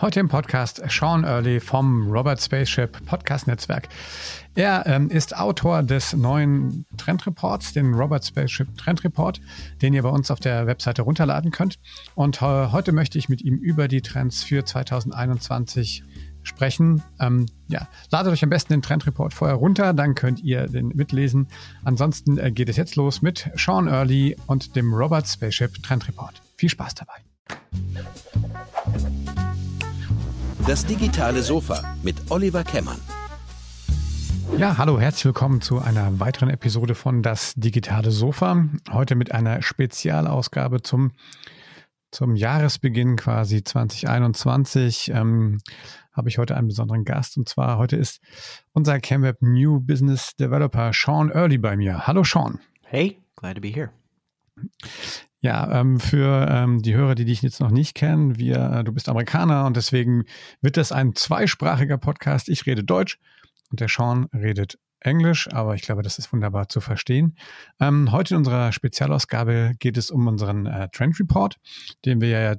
Heute im Podcast Sean Early vom Robert Spaceship Podcast Netzwerk. Er ähm, ist Autor des neuen Trendreports, den Robert Spaceship Trend Report, den ihr bei uns auf der Webseite runterladen könnt. Und äh, heute möchte ich mit ihm über die Trends für 2021 sprechen. Ähm, ja, ladet euch am besten den Trendreport vorher runter, dann könnt ihr den mitlesen. Ansonsten äh, geht es jetzt los mit Sean Early und dem Robert Spaceship Trendreport. Viel Spaß dabei. Das digitale Sofa mit Oliver Kemmern. Ja, hallo, herzlich willkommen zu einer weiteren Episode von Das digitale Sofa. Heute mit einer Spezialausgabe zum, zum Jahresbeginn quasi 2021. Ähm, habe ich heute einen besonderen Gast und zwar heute ist unser CamWeb New Business Developer Sean Early bei mir. Hallo Sean. Hey, glad to be here. Ja, ähm, für ähm, die Hörer, die dich jetzt noch nicht kennen, wir, äh, du bist Amerikaner und deswegen wird das ein zweisprachiger Podcast. Ich rede Deutsch und der Sean redet Englisch, aber ich glaube, das ist wunderbar zu verstehen. Ähm, heute in unserer Spezialausgabe geht es um unseren äh, Trend Report, den wir ja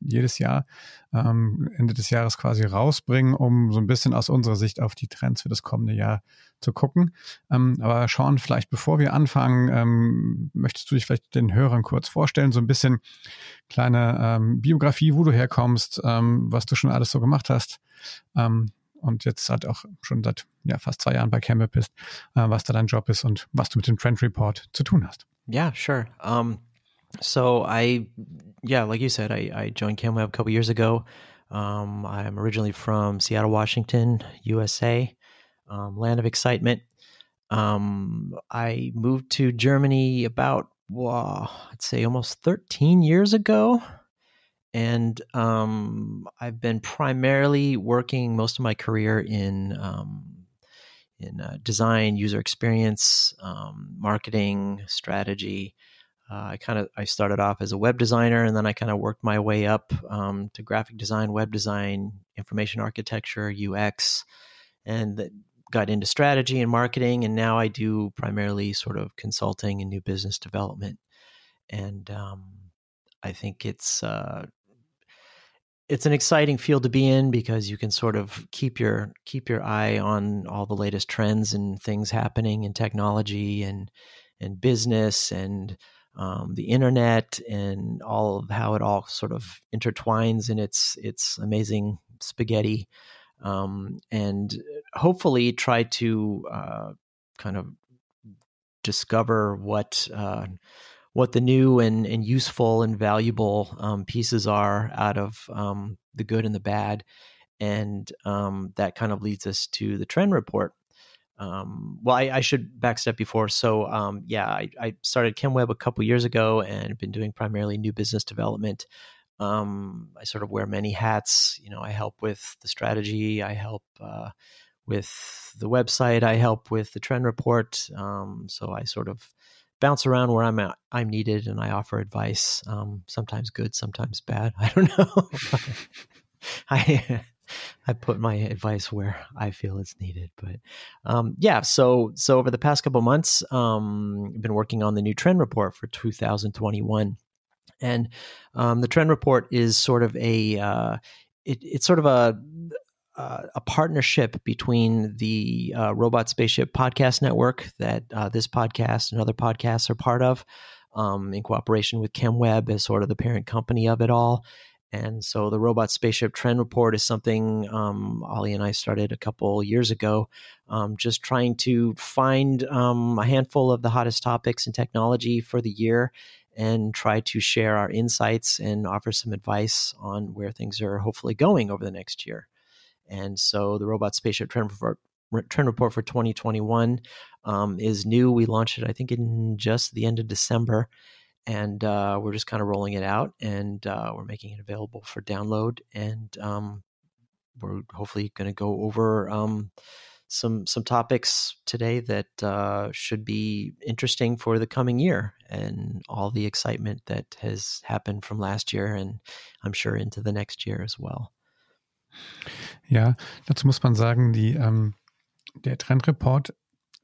jedes Jahr ähm, Ende des Jahres quasi rausbringen, um so ein bisschen aus unserer Sicht auf die Trends für das kommende Jahr zu gucken. Ähm, aber Sean, vielleicht bevor wir anfangen, ähm, möchtest du dich vielleicht den Hörern kurz vorstellen, so ein bisschen kleine ähm, Biografie, wo du herkommst, ähm, was du schon alles so gemacht hast ähm, und jetzt halt auch schon seit ja, fast zwei Jahren bei CamWeb bist, äh, was da dein Job ist und was du mit dem Trend Report zu tun hast. Yeah, sure. Um, so I, yeah, like you said, I, I joined CamWeb a couple years ago. Um, I'm originally from Seattle, Washington, USA, um, land of excitement. Um, I moved to Germany about, well, I'd say almost 13 years ago. And um, I've been primarily working most of my career in um, in uh, design, user experience, um, marketing, strategy, uh, I kind of I started off as a web designer, and then I kind of worked my way up um, to graphic design, web design, information architecture, UX, and got into strategy and marketing. And now I do primarily sort of consulting and new business development. And um, I think it's uh, it's an exciting field to be in because you can sort of keep your keep your eye on all the latest trends and things happening in technology and and business and um, the internet and all of how it all sort of intertwines in its its amazing spaghetti, um, and hopefully try to uh, kind of discover what uh, what the new and, and useful and valuable um, pieces are out of um, the good and the bad, and um, that kind of leads us to the trend report um, well, I, I, should backstep before. So, um, yeah, I, I, started KEMWEB a couple years ago and been doing primarily new business development. Um, I sort of wear many hats. You know, I help with the strategy. I help uh, with the website. I help with the trend report. Um, so I sort of bounce around where I'm at, I'm needed, and I offer advice. Um, sometimes good, sometimes bad. I don't know. I I put my advice where I feel it's needed. But um, yeah, so so over the past couple months, um, I've been working on the new trend report for 2021, and um, the trend report is sort of a uh, it, it's sort of a uh, a partnership between the uh, Robot Spaceship Podcast Network that uh, this podcast and other podcasts are part of, um, in cooperation with KEMWEB as sort of the parent company of it all, and so the Robot Spaceship Trend Report is something um, Ollie and I started a couple years ago, um, just trying to find um, a handful of the hottest topics in technology for the year and try to share our insights and offer some advice on where things are hopefully going over the next year. And so the Robot Spaceship Trend Report, Trend Report for 2021 um, is new. We launched it, I think, in just the end of December and uh, we're just kind of rolling it out and uh, we're making it available for download and um, we're hopefully going to go over um, some some topics today that uh, should be interesting for the coming year and all the excitement that has happened from last year and I'm sure into the next year as well. Ja, dazu muss man sagen, die, ähm, der Trendreport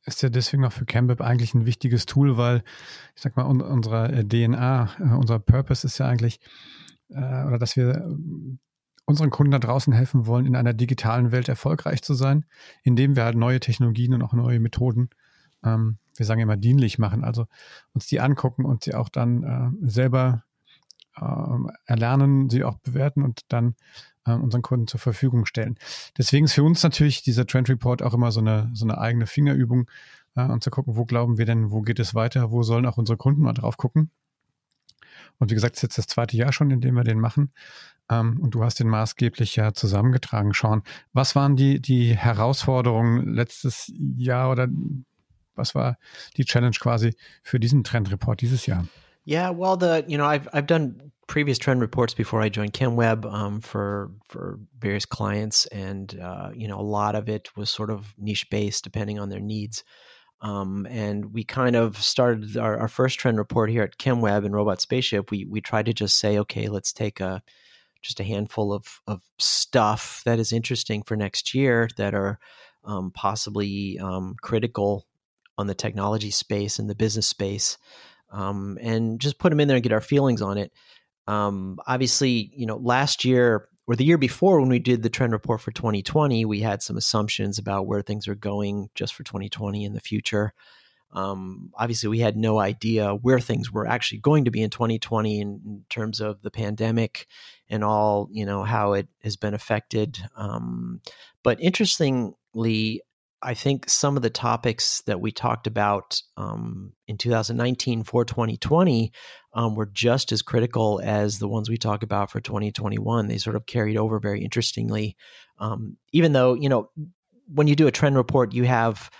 ist ja deswegen auch für CamWeb eigentlich ein wichtiges Tool, weil ich sag mal, un unsere äh, DNA, äh, unser Purpose ist ja eigentlich, äh, oder dass wir unseren Kunden da draußen helfen wollen, in einer digitalen Welt erfolgreich zu sein, indem wir halt neue Technologien und auch neue Methoden, ähm, wir sagen immer dienlich machen, also uns die angucken und sie auch dann äh, selber äh, erlernen, sie auch bewerten und dann äh, unseren Kunden zur Verfügung stellen. Deswegen ist für uns natürlich dieser Trend Report auch immer so eine, so eine eigene Fingerübung, äh, und zu gucken, wo glauben wir denn, wo geht es weiter, wo sollen auch unsere Kunden mal drauf gucken. Und wie gesagt, es ist jetzt das zweite Jahr schon, in dem wir den machen. Ähm, und du hast den maßgeblich ja zusammengetragen, Sean. Was waren die, die Herausforderungen letztes Jahr oder was war die Challenge quasi für diesen Trendreport dieses Jahr? Yeah, well, the you know I've I've done previous trend reports before I joined KEMWEB um, for for various clients, and uh, you know a lot of it was sort of niche based, depending on their needs. Um, and we kind of started our, our, first trend report here at KEMWEB and Robot Spaceship. We we tried to just say, okay, let's take a just a handful of of stuff that is interesting for next year that are um, possibly um, critical on the technology space and the business space, um, and just put them in there and get our feelings on it. Um, obviously, you know, last year or the year before when we did the trend report for 2020, we had some assumptions about where things are going just for 2020 in the future. Um, obviously, we had no idea where things were actually going to be in 2020 in, in terms of the pandemic and all, you know, how it has been affected. Um, but interestingly, I think some of the topics that we talked about um, in 2019 for 2020 um, were just as critical as the ones we talk about for 2021. They sort of carried over very interestingly. Um, even though, you know, when you do a trend report, you have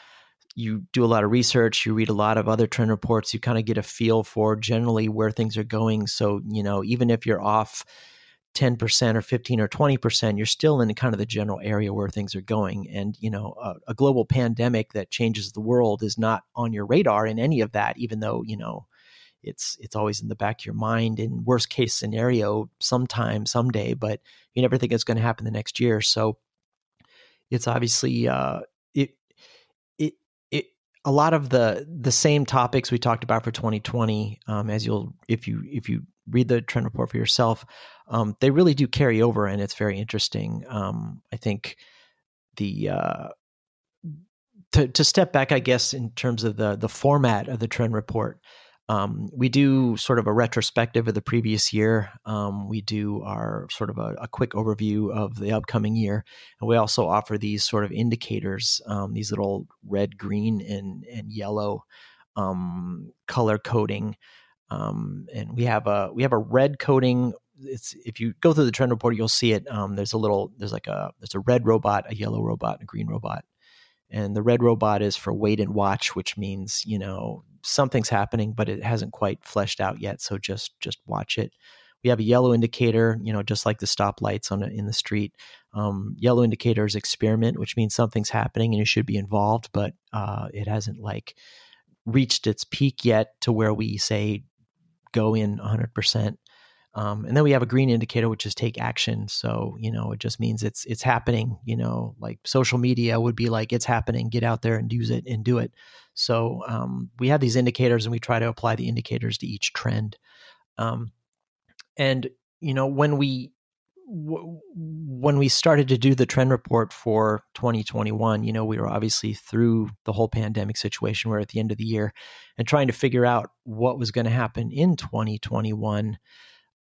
you do a lot of research, you read a lot of other trend reports, you kind of get a feel for generally where things are going. So, you know, even if you're off 10% or 15 or 20%, you're still in kind of the general area where things are going. And, you know, a, a, global pandemic that changes the world is not on your radar in any of that, even though, you know, it's it's always in the back of your mind in worst case scenario sometime someday but you never think it's going to happen the next year so it's obviously uh, it it it a lot of the the same topics we talked about for 2020 um, as you'll if you if you read the trend report for yourself um, they really do carry over, and it's very interesting. Um, I think the uh, to, to step back, I guess, in terms of the the format of the trend report. Um, we do sort of a retrospective of the previous year. Um, we do our sort of a, a, quick overview of the upcoming year, and we also offer these sort of indicators, um, these little red, green, and and yellow um, color coding. Um, and we have a we have a red coating. it's if you go through the trend report, you'll see it. Um, there's a little there's like a there's a red robot, a yellow robot, and a green robot. And the red robot is for wait and watch, which means you know something's happening, but it hasn't quite fleshed out yet. So just just watch it. We have a yellow indicator, you know, just like the stoplights on a, in the street. Um, yellow indicator is experiment, which means something's happening and you should be involved, but uh, it hasn't like reached its peak yet to where we say go in 100%. Um, and then we have a green indicator, which is take action. So you know, it just means it's it's happening. You know, like social media would be like it's happening. Get out there and use it and do it. So um, we have these indicators, and we try to apply the indicators to each trend. Um, and you know, when we w- when we started to do the trend report for 2021, you know, we were obviously through the whole pandemic situation. We're at the end of the year and trying to figure out what was going to happen in 2021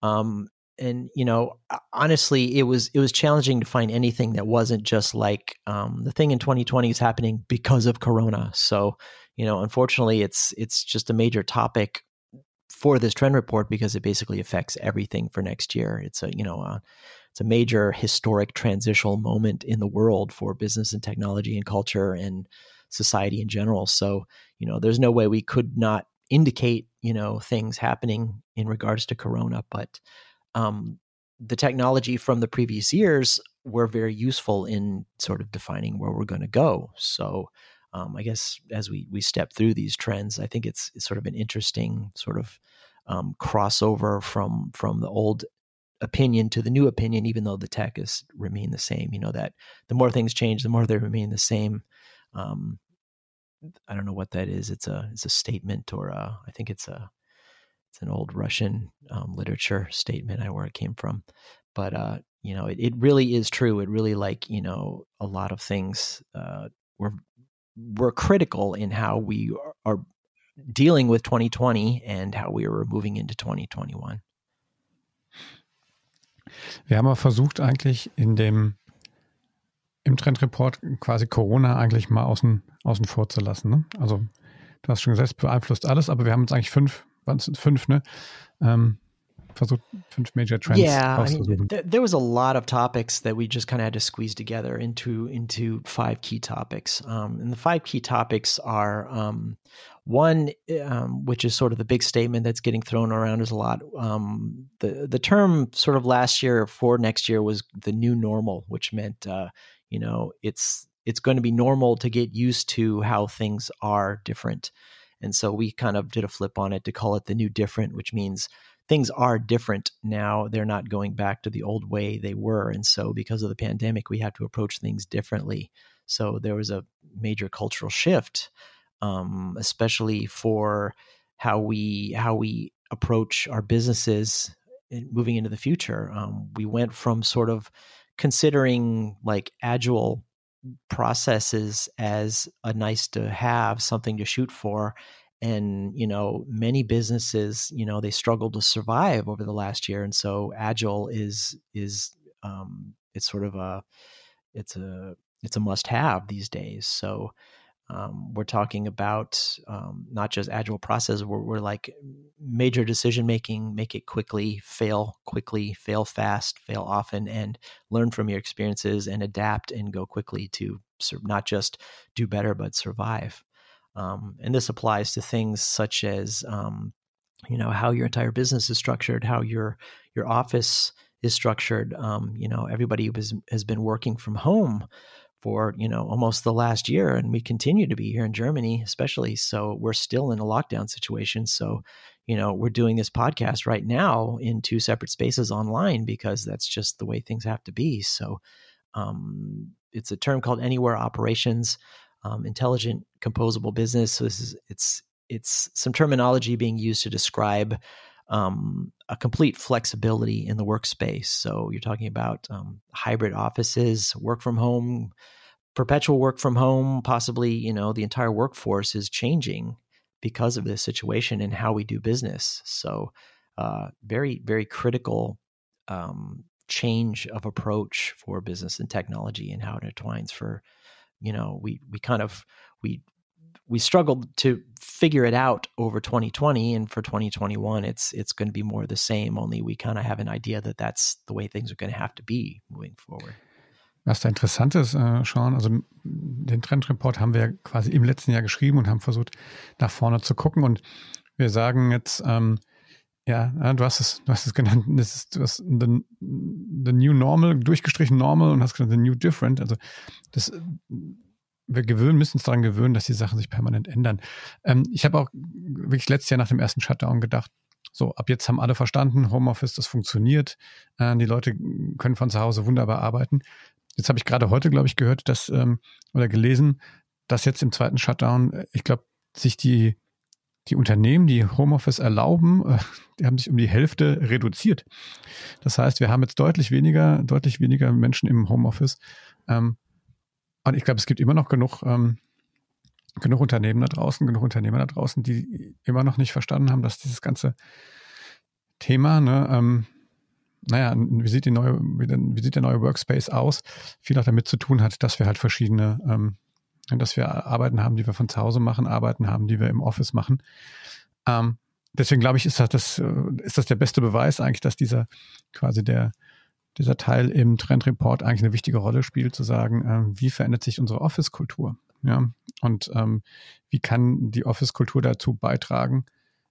um, and you know, honestly, it was it was challenging to find anything that wasn't just like um, the thing in 2020 is happening because of Corona. So you know, unfortunately, it's it's just a major topic for this trend report because it basically affects everything for next year. It's a you know a, it's a major historic transitional moment in the world for business and technology and culture and society in general. So you know, there's no way we could not indicate you know things happening in regards to corona but um, the technology from the previous years were very useful in sort of defining where we're going to go so um, i guess as we we step through these trends i think it's, it's sort of an interesting sort of um, crossover from from the old opinion to the new opinion even though the tech is remain the same you know that the more things change the more they remain the same um, I don't know what that is. It's a it's a statement or a, I think it's a it's an old Russian um, literature statement. I where it came from, but uh, you know, it, it really is true. It really like you know a lot of things uh, were were critical in how we are dealing with 2020 and how we were moving into 2021. Wir haben auch versucht, eigentlich in dem im Trendreport quasi Corona eigentlich mal außen, außen vor zu lassen. Ne? Also du hast schon gesagt, es beeinflusst alles, aber wir haben uns eigentlich fünf, fünf, ne? Ähm, versucht, fünf major trends. Yeah, I mean, th- there was a lot of topics that we just kind of had to squeeze together into into five key topics. Um, and the five key topics are um, one, um, which is sort of the big statement that's getting thrown around is a lot. Um, the the term sort of last year for next year was the new normal, which meant uh, you know it's it's going to be normal to get used to how things are different. And so we kind of did a flip on it to call it the new different, which means things are different now. They're not going back to the old way they were. And so, because of the pandemic, we have to approach things differently. So, there was a major cultural shift, um, especially for how we how we approach our businesses moving into the future. Um, we went from sort of considering like agile processes as a nice to have, something to shoot for, and you know many businesses you know they struggle to survive over the last year and so agile is is um, it's sort of a it's a it's a must have these days. So um, we're talking about um, not just agile process we're, we're like major decision making make it quickly fail quickly fail fast fail often and learn from your experiences and adapt and go quickly to not just do better but survive um, and this applies to things such as, um, you know, how your entire business is structured, how your your office is structured. Um, you know, everybody has has been working from home for you know almost the last year, and we continue to be here in Germany, especially. So we're still in a lockdown situation. So you know we're doing this podcast right now in two separate spaces online because that's just the way things have to be. So um, it's a term called anywhere operations um, intelligent composable business. So this is it's it's some terminology being used to describe um, a complete flexibility in the workspace. So you're talking about um, hybrid offices, work from home, perpetual work from home. Possibly, you know, the entire workforce is changing because of this situation and how we do business. So, uh, very very critical um, change of approach for business and technology and how it intertwines for you know we we kind of we we struggled to figure it out over 2020 and for 2021 it's it's going to be more the same only we kind of have an idea that that's the way things are going to have to be moving forward Was da interessant ist, äh, Sean, also den Trendreport haben wir quasi im letzten Jahr geschrieben und haben versucht, nach vorne zu gucken. Und wir sagen jetzt, ähm, ja, du hast es, du hast es genannt, das ist, du hast the, the New Normal, durchgestrichen Normal und hast gesagt, The New Different. Also das, wir gewöhnen, müssen uns daran gewöhnen, dass die Sachen sich permanent ändern. Ähm, ich habe auch wirklich letztes Jahr nach dem ersten Shutdown gedacht, so, ab jetzt haben alle verstanden, Homeoffice, das funktioniert. Äh, die Leute können von zu Hause wunderbar arbeiten. Jetzt habe ich gerade heute, glaube ich, gehört, dass ähm, oder gelesen, dass jetzt im zweiten Shutdown, äh, ich glaube, sich die die Unternehmen, die Homeoffice erlauben, äh, die haben sich um die Hälfte reduziert. Das heißt, wir haben jetzt deutlich weniger, deutlich weniger Menschen im Homeoffice. Ähm, und ich glaube, es gibt immer noch genug, ähm, genug Unternehmen da draußen, genug Unternehmer da draußen, die immer noch nicht verstanden haben, dass dieses ganze Thema, ne, ähm, naja, wie sieht, die neue, wie, sieht der neue Workspace aus, viel auch damit zu tun hat, dass wir halt verschiedene dass wir Arbeiten haben, die wir von zu Hause machen, Arbeiten haben, die wir im Office machen. Ähm, deswegen glaube ich, ist das, das, äh, ist das der beste Beweis eigentlich, dass dieser quasi der, dieser Teil im Trendreport eigentlich eine wichtige Rolle spielt, zu sagen, äh, wie verändert sich unsere Office-Kultur? Ja, und ähm, wie kann die Office-Kultur dazu beitragen,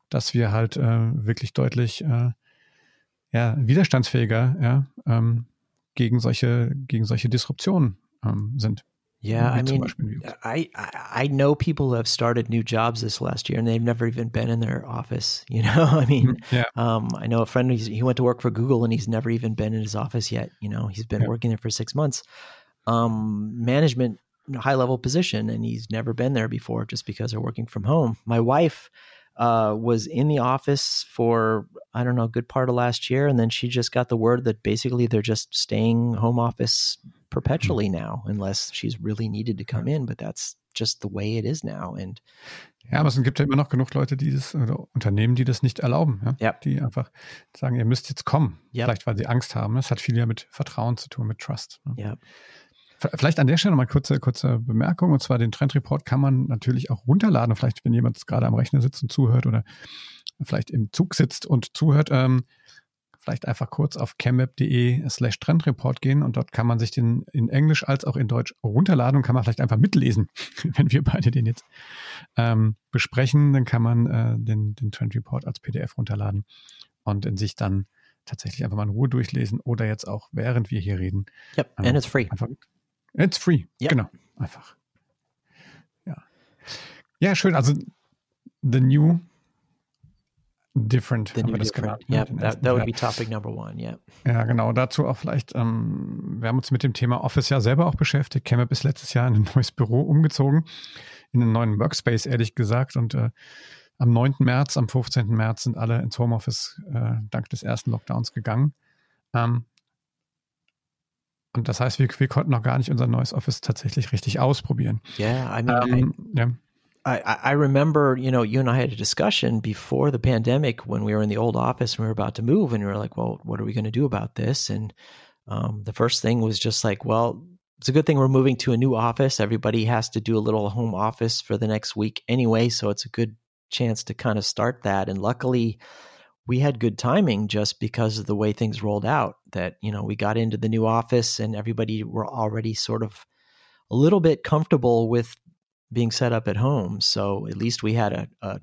dass wir halt äh, wirklich deutlich äh, ja, widerstandsfähiger ja, ähm, gegen solche, gegen solche Disruptionen ähm, sind. Yeah, I mean, I, I know people who have started new jobs this last year, and they've never even been in their office. You know, I mean, mm-hmm. yeah. um, I know a friend he went to work for Google, and he's never even been in his office yet. You know, he's been yeah. working there for six months. Um, management, high level position, and he's never been there before, just because they're working from home. My wife uh, was in the office for I don't know a good part of last year, and then she just got the word that basically they're just staying home office perpetually now, unless she's really needed to come in. But that's just the way it is now. And ja, aber es gibt ja immer noch genug Leute, die das oder Unternehmen, die das nicht erlauben, ja? Ja. die einfach sagen, ihr müsst jetzt kommen, Ja. vielleicht weil sie Angst haben. Das hat viel ja mit Vertrauen zu tun, mit Trust. Ne? ja, V- Vielleicht an der Stelle nochmal kurze, kurze Bemerkung. Und zwar den Trendreport kann man natürlich auch runterladen. Vielleicht, wenn jemand gerade am Rechner sitzt und zuhört oder vielleicht im Zug sitzt und zuhört, ähm, vielleicht einfach kurz auf chemweb.de slash Trendreport gehen und dort kann man sich den in Englisch als auch in Deutsch runterladen und kann man vielleicht einfach mitlesen. Wenn wir beide den jetzt ähm, besprechen, dann kann man äh, den, den Trendreport als PDF runterladen und in sich dann tatsächlich einfach mal in Ruhe durchlesen oder jetzt auch während wir hier reden yep, Ähm, and it's free. Einfach, it's free. Ja. Genau. Einfach. Ja. Ja, schön. Also, the new different. The new different. ne? Yeah, Den that, that would be topic number one. Yeah. Ja, genau. Dazu auch vielleicht, ähm, wir haben uns mit dem Thema Office ja selber auch beschäftigt. ChemApp ist letztes Jahr in ein neues Büro umgezogen, in einen neuen Workspace, ehrlich gesagt. Und äh, am 9. März, am 15. März sind alle ins Homeoffice äh, dank des ersten Lockdowns gegangen. Ähm, und das heißt, wir, wir konnten noch gar nicht unser neues Office tatsächlich richtig ausprobieren. Yeah. I mean, I- ja. I, I I remember, you know, you and I had a discussion before the pandemic when we were in the old office and we were about to move, and we were like, "Well, what are we going to do about this?" And um, the first thing was just like, "Well, it's a good thing we're moving to a new office. Everybody has to do a little home office for the next week anyway, so it's a good chance to kind of start that." And luckily, we had good timing just because of the way things rolled out. That you know, we got into the new office and everybody were already sort of a little bit comfortable with being set up at home. So at least we had a, a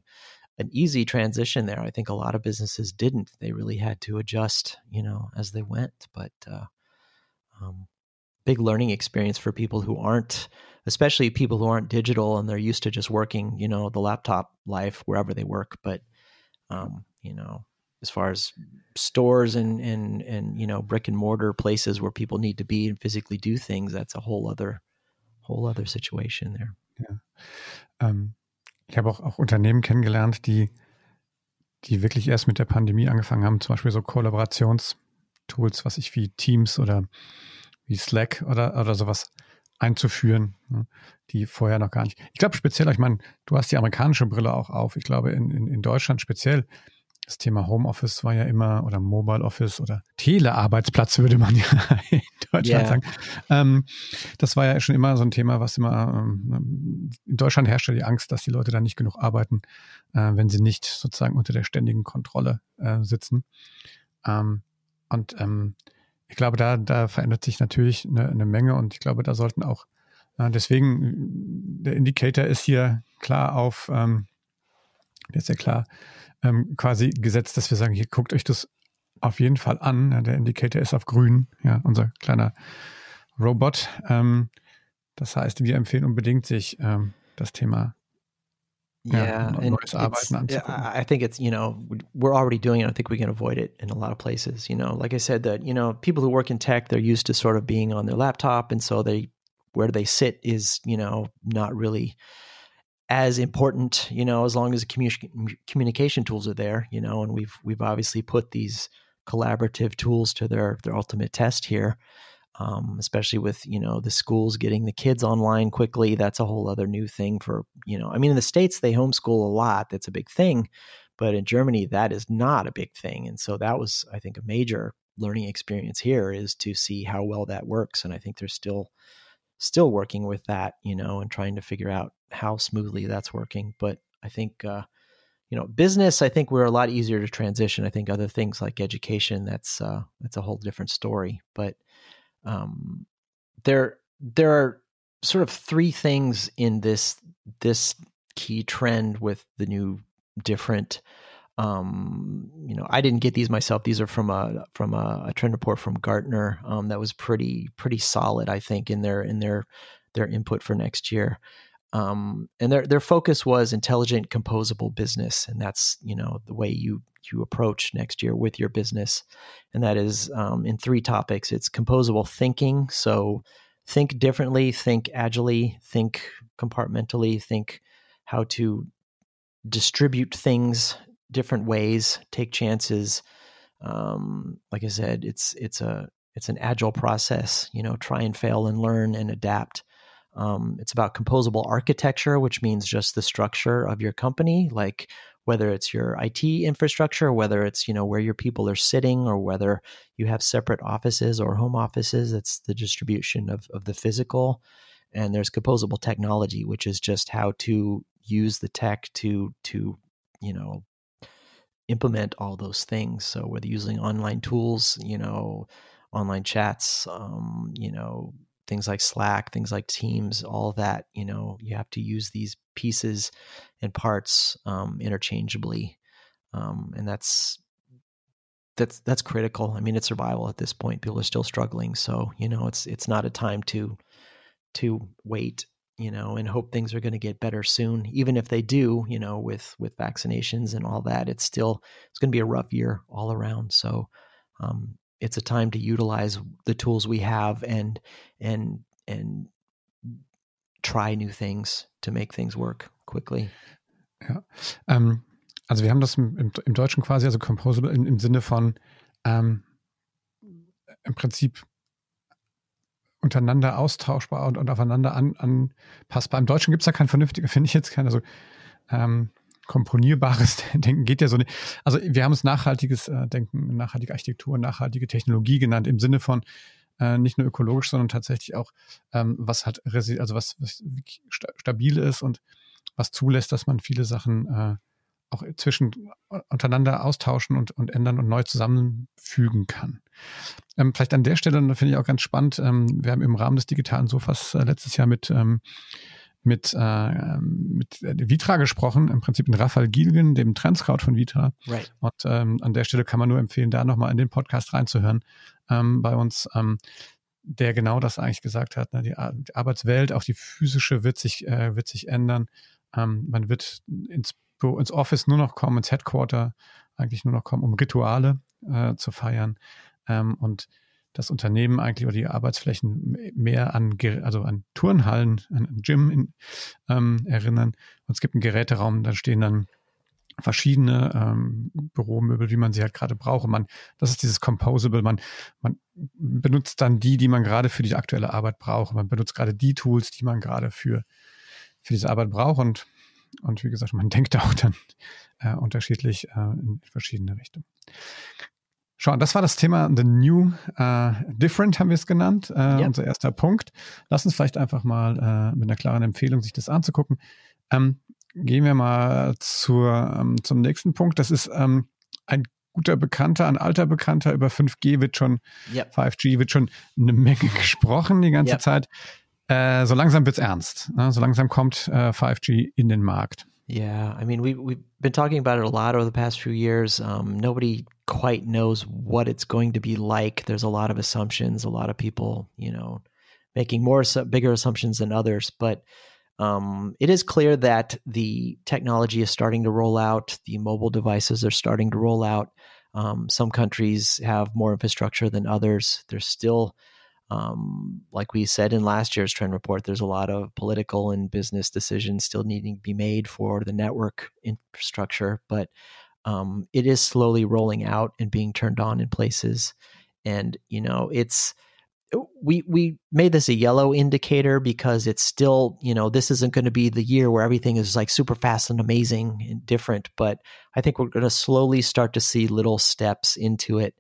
an easy transition there. I think a lot of businesses didn't. They really had to adjust, you know, as they went. But uh, um, big learning experience for people who aren't, especially people who aren't digital and they're used to just working, you know, the laptop life wherever they work. But um, you know, as far as stores and and and you know brick and mortar places where people need to be and physically do things, that's a whole other whole other situation there. Ähm, ich habe auch, auch Unternehmen kennengelernt, die, die wirklich erst mit der Pandemie angefangen haben, zum Beispiel so Kollaborationstools, was ich wie Teams oder wie Slack oder, oder sowas einzuführen, ne, die vorher noch gar nicht. Ich glaube speziell, ich meine, du hast die amerikanische Brille auch auf. Ich glaube, in, in, in Deutschland speziell das Thema Homeoffice war ja immer oder Mobile Office oder Telearbeitsplatz würde man ja in Deutschland Ja. sagen. Ähm, das war ja schon immer so ein Thema, was immer ähm, in Deutschland herrschte die Angst, dass die Leute dann nicht genug arbeiten, äh, wenn sie nicht sozusagen unter der ständigen Kontrolle äh, sitzen. Ähm, und ähm, ich glaube, da, da verändert sich natürlich eine, eine Menge und ich glaube, da sollten auch äh, deswegen der Indicator ist hier klar auf, ähm, der ist ja klar ähm, quasi gesetzt, dass wir sagen, hier guckt euch das auf jeden Fall an. Ja, der Indicator ist auf grün, ja, unser kleiner Robot. Ähm, das heißt, wir empfehlen unbedingt, sich ähm, das Thema Yeah, Yeah, and it's, Arbeiten yeah, I think it's you know we're already doing it. I think we can avoid it in a lot of places. You know, like I said, that you know people who work in tech they're used to sort of being on their laptop, and so they where they sit is you know not really as important. You know, as long as the commu- communication tools are there. You know, and we've we've obviously put these collaborative tools to their their ultimate test here. Um, especially with you know the schools getting the kids online quickly that's a whole other new thing for you know i mean in the states they homeschool a lot that's a big thing but in germany that is not a big thing and so that was i think a major learning experience here is to see how well that works and i think they're still still working with that you know and trying to figure out how smoothly that's working but i think uh, you know business i think we're a lot easier to transition. I think other things like education that's uh, that's a whole different story but um, there there are sort of three things in this this key trend with the new different um, you know i didn't get these myself. These are from a from a, a trend report from gartner um, that was pretty pretty solid i think in their in their their input for next year um, and their their focus was intelligent composable business and that's you know the way you you approach next year with your business and that is um, in three topics it's composable thinking so think differently think agilely think compartmentally think how to distribute things different ways, take chances. Um, like I said, it's it's a it's an agile process. You know, try and fail and learn and adapt. Um, it's about composable architecture, which means just the structure of your company, like whether it's your IT infrastructure, whether it's you know where your people are sitting, or whether you have separate offices or home offices. It's the distribution of of the physical, and there's composable technology, which is just how to use the tech to to you know implement all those things. So whether using online tools, you know, online chats, um, you know, things like Slack, things like Teams, all that, you know, you have to use these pieces and parts um, interchangeably, um, and that's that's that's critical. I mean, it's survival at this point. People are still struggling, so you know, it's it's not a time to to wait you know, and hope things are going to get better soon. Even if they do, you know, with with vaccinations and all that, it's still it's going to be a rough year all around. So um, it's a time to utilize the tools we have and and and try new things to make things work quickly. Ja, ähm, also wir haben das im, im, Deutschen quasi also composable im, im Sinne von ähm, im Prinzip untereinander austauschbar und, und aufeinander an, anpassbar. Im Deutschen gibt es da kein vernünftiger, finde ich jetzt kein, also ähm, komponierbares Denken geht ja so nicht. Also wir haben es nachhaltiges äh, Denken, nachhaltige Architektur, nachhaltige Technologie genannt, im Sinne von äh, nicht nur ökologisch, sondern tatsächlich auch, ähm, was hat, also was, was stabil ist und was zulässt, dass man viele Sachen äh, auch zwischen untereinander austauschen und, und ändern und neu zusammenfügen kann. Ähm, vielleicht an der Stelle, und da finde ich auch ganz spannend, ähm, wir haben im Rahmen des digitalen Sofas äh, letztes Jahr mit, ähm, mit, äh, mit Vitra gesprochen, im Prinzip mit Raphael Gielgen, dem Trendscout von Vitra. Right. Und ähm, an der Stelle kann man nur empfehlen, da nochmal in den Podcast reinzuhören ähm, bei uns. Ähm, der genau das eigentlich gesagt hat. Ne? Die, die Arbeitswelt, auch die physische, wird sich, äh, wird sich ändern. Ähm, man wird ins ins Office nur noch kommen, ins Headquarter eigentlich nur noch kommen, um Rituale äh, zu feiern ähm, und das Unternehmen eigentlich oder die Arbeitsflächen mehr an, also an Turnhallen, an, Gym in, ähm, erinnern. Und es gibt einen Geräteraum, da stehen dann verschiedene ähm, Büromöbel, wie man sie halt gerade braucht. man, das ist dieses Composable. Man, man benutzt dann die, die man gerade für die aktuelle Arbeit braucht. Man benutzt gerade die Tools, die man gerade für, für diese Arbeit braucht. Und und wie gesagt, man denkt auch dann äh, unterschiedlich äh, in verschiedene Richtungen. Schau, das war das Thema The New uh, Different, haben wir es genannt, äh, ja. unser erster Punkt. Lass uns vielleicht einfach mal äh, mit einer klaren Empfehlung sich das anzugucken. Ähm, gehen wir mal zur, ähm, zum nächsten Punkt. Das ist ähm, ein guter Bekannter, ein alter Bekannter. Über 5G wird schon, yep. 5G wird schon eine Menge gesprochen die ganze yep. Zeit. Äh, so langsam wird's ernst. Ne? So langsam kommt äh, 5G in den Markt. Yeah, I mean, we we've been talking about it a lot over the past few years. Um, nobody quite knows what it's going to be like. There's a lot of assumptions. A lot of people, you know, making more bigger assumptions than others. But um, it is clear that the technology is starting to roll out. The mobile devices are starting to roll out. Um, some countries have more infrastructure than others. There's still um, like we said in last year's trend report, there's a lot of political and business decisions still needing to be made for the network infrastructure, but um, it is slowly rolling out and being turned on in places. And you know, it's we we made this a yellow indicator because it's still you know this isn't going to be the year where everything is like super fast and amazing and different. But I think we're going to slowly start to see little steps into it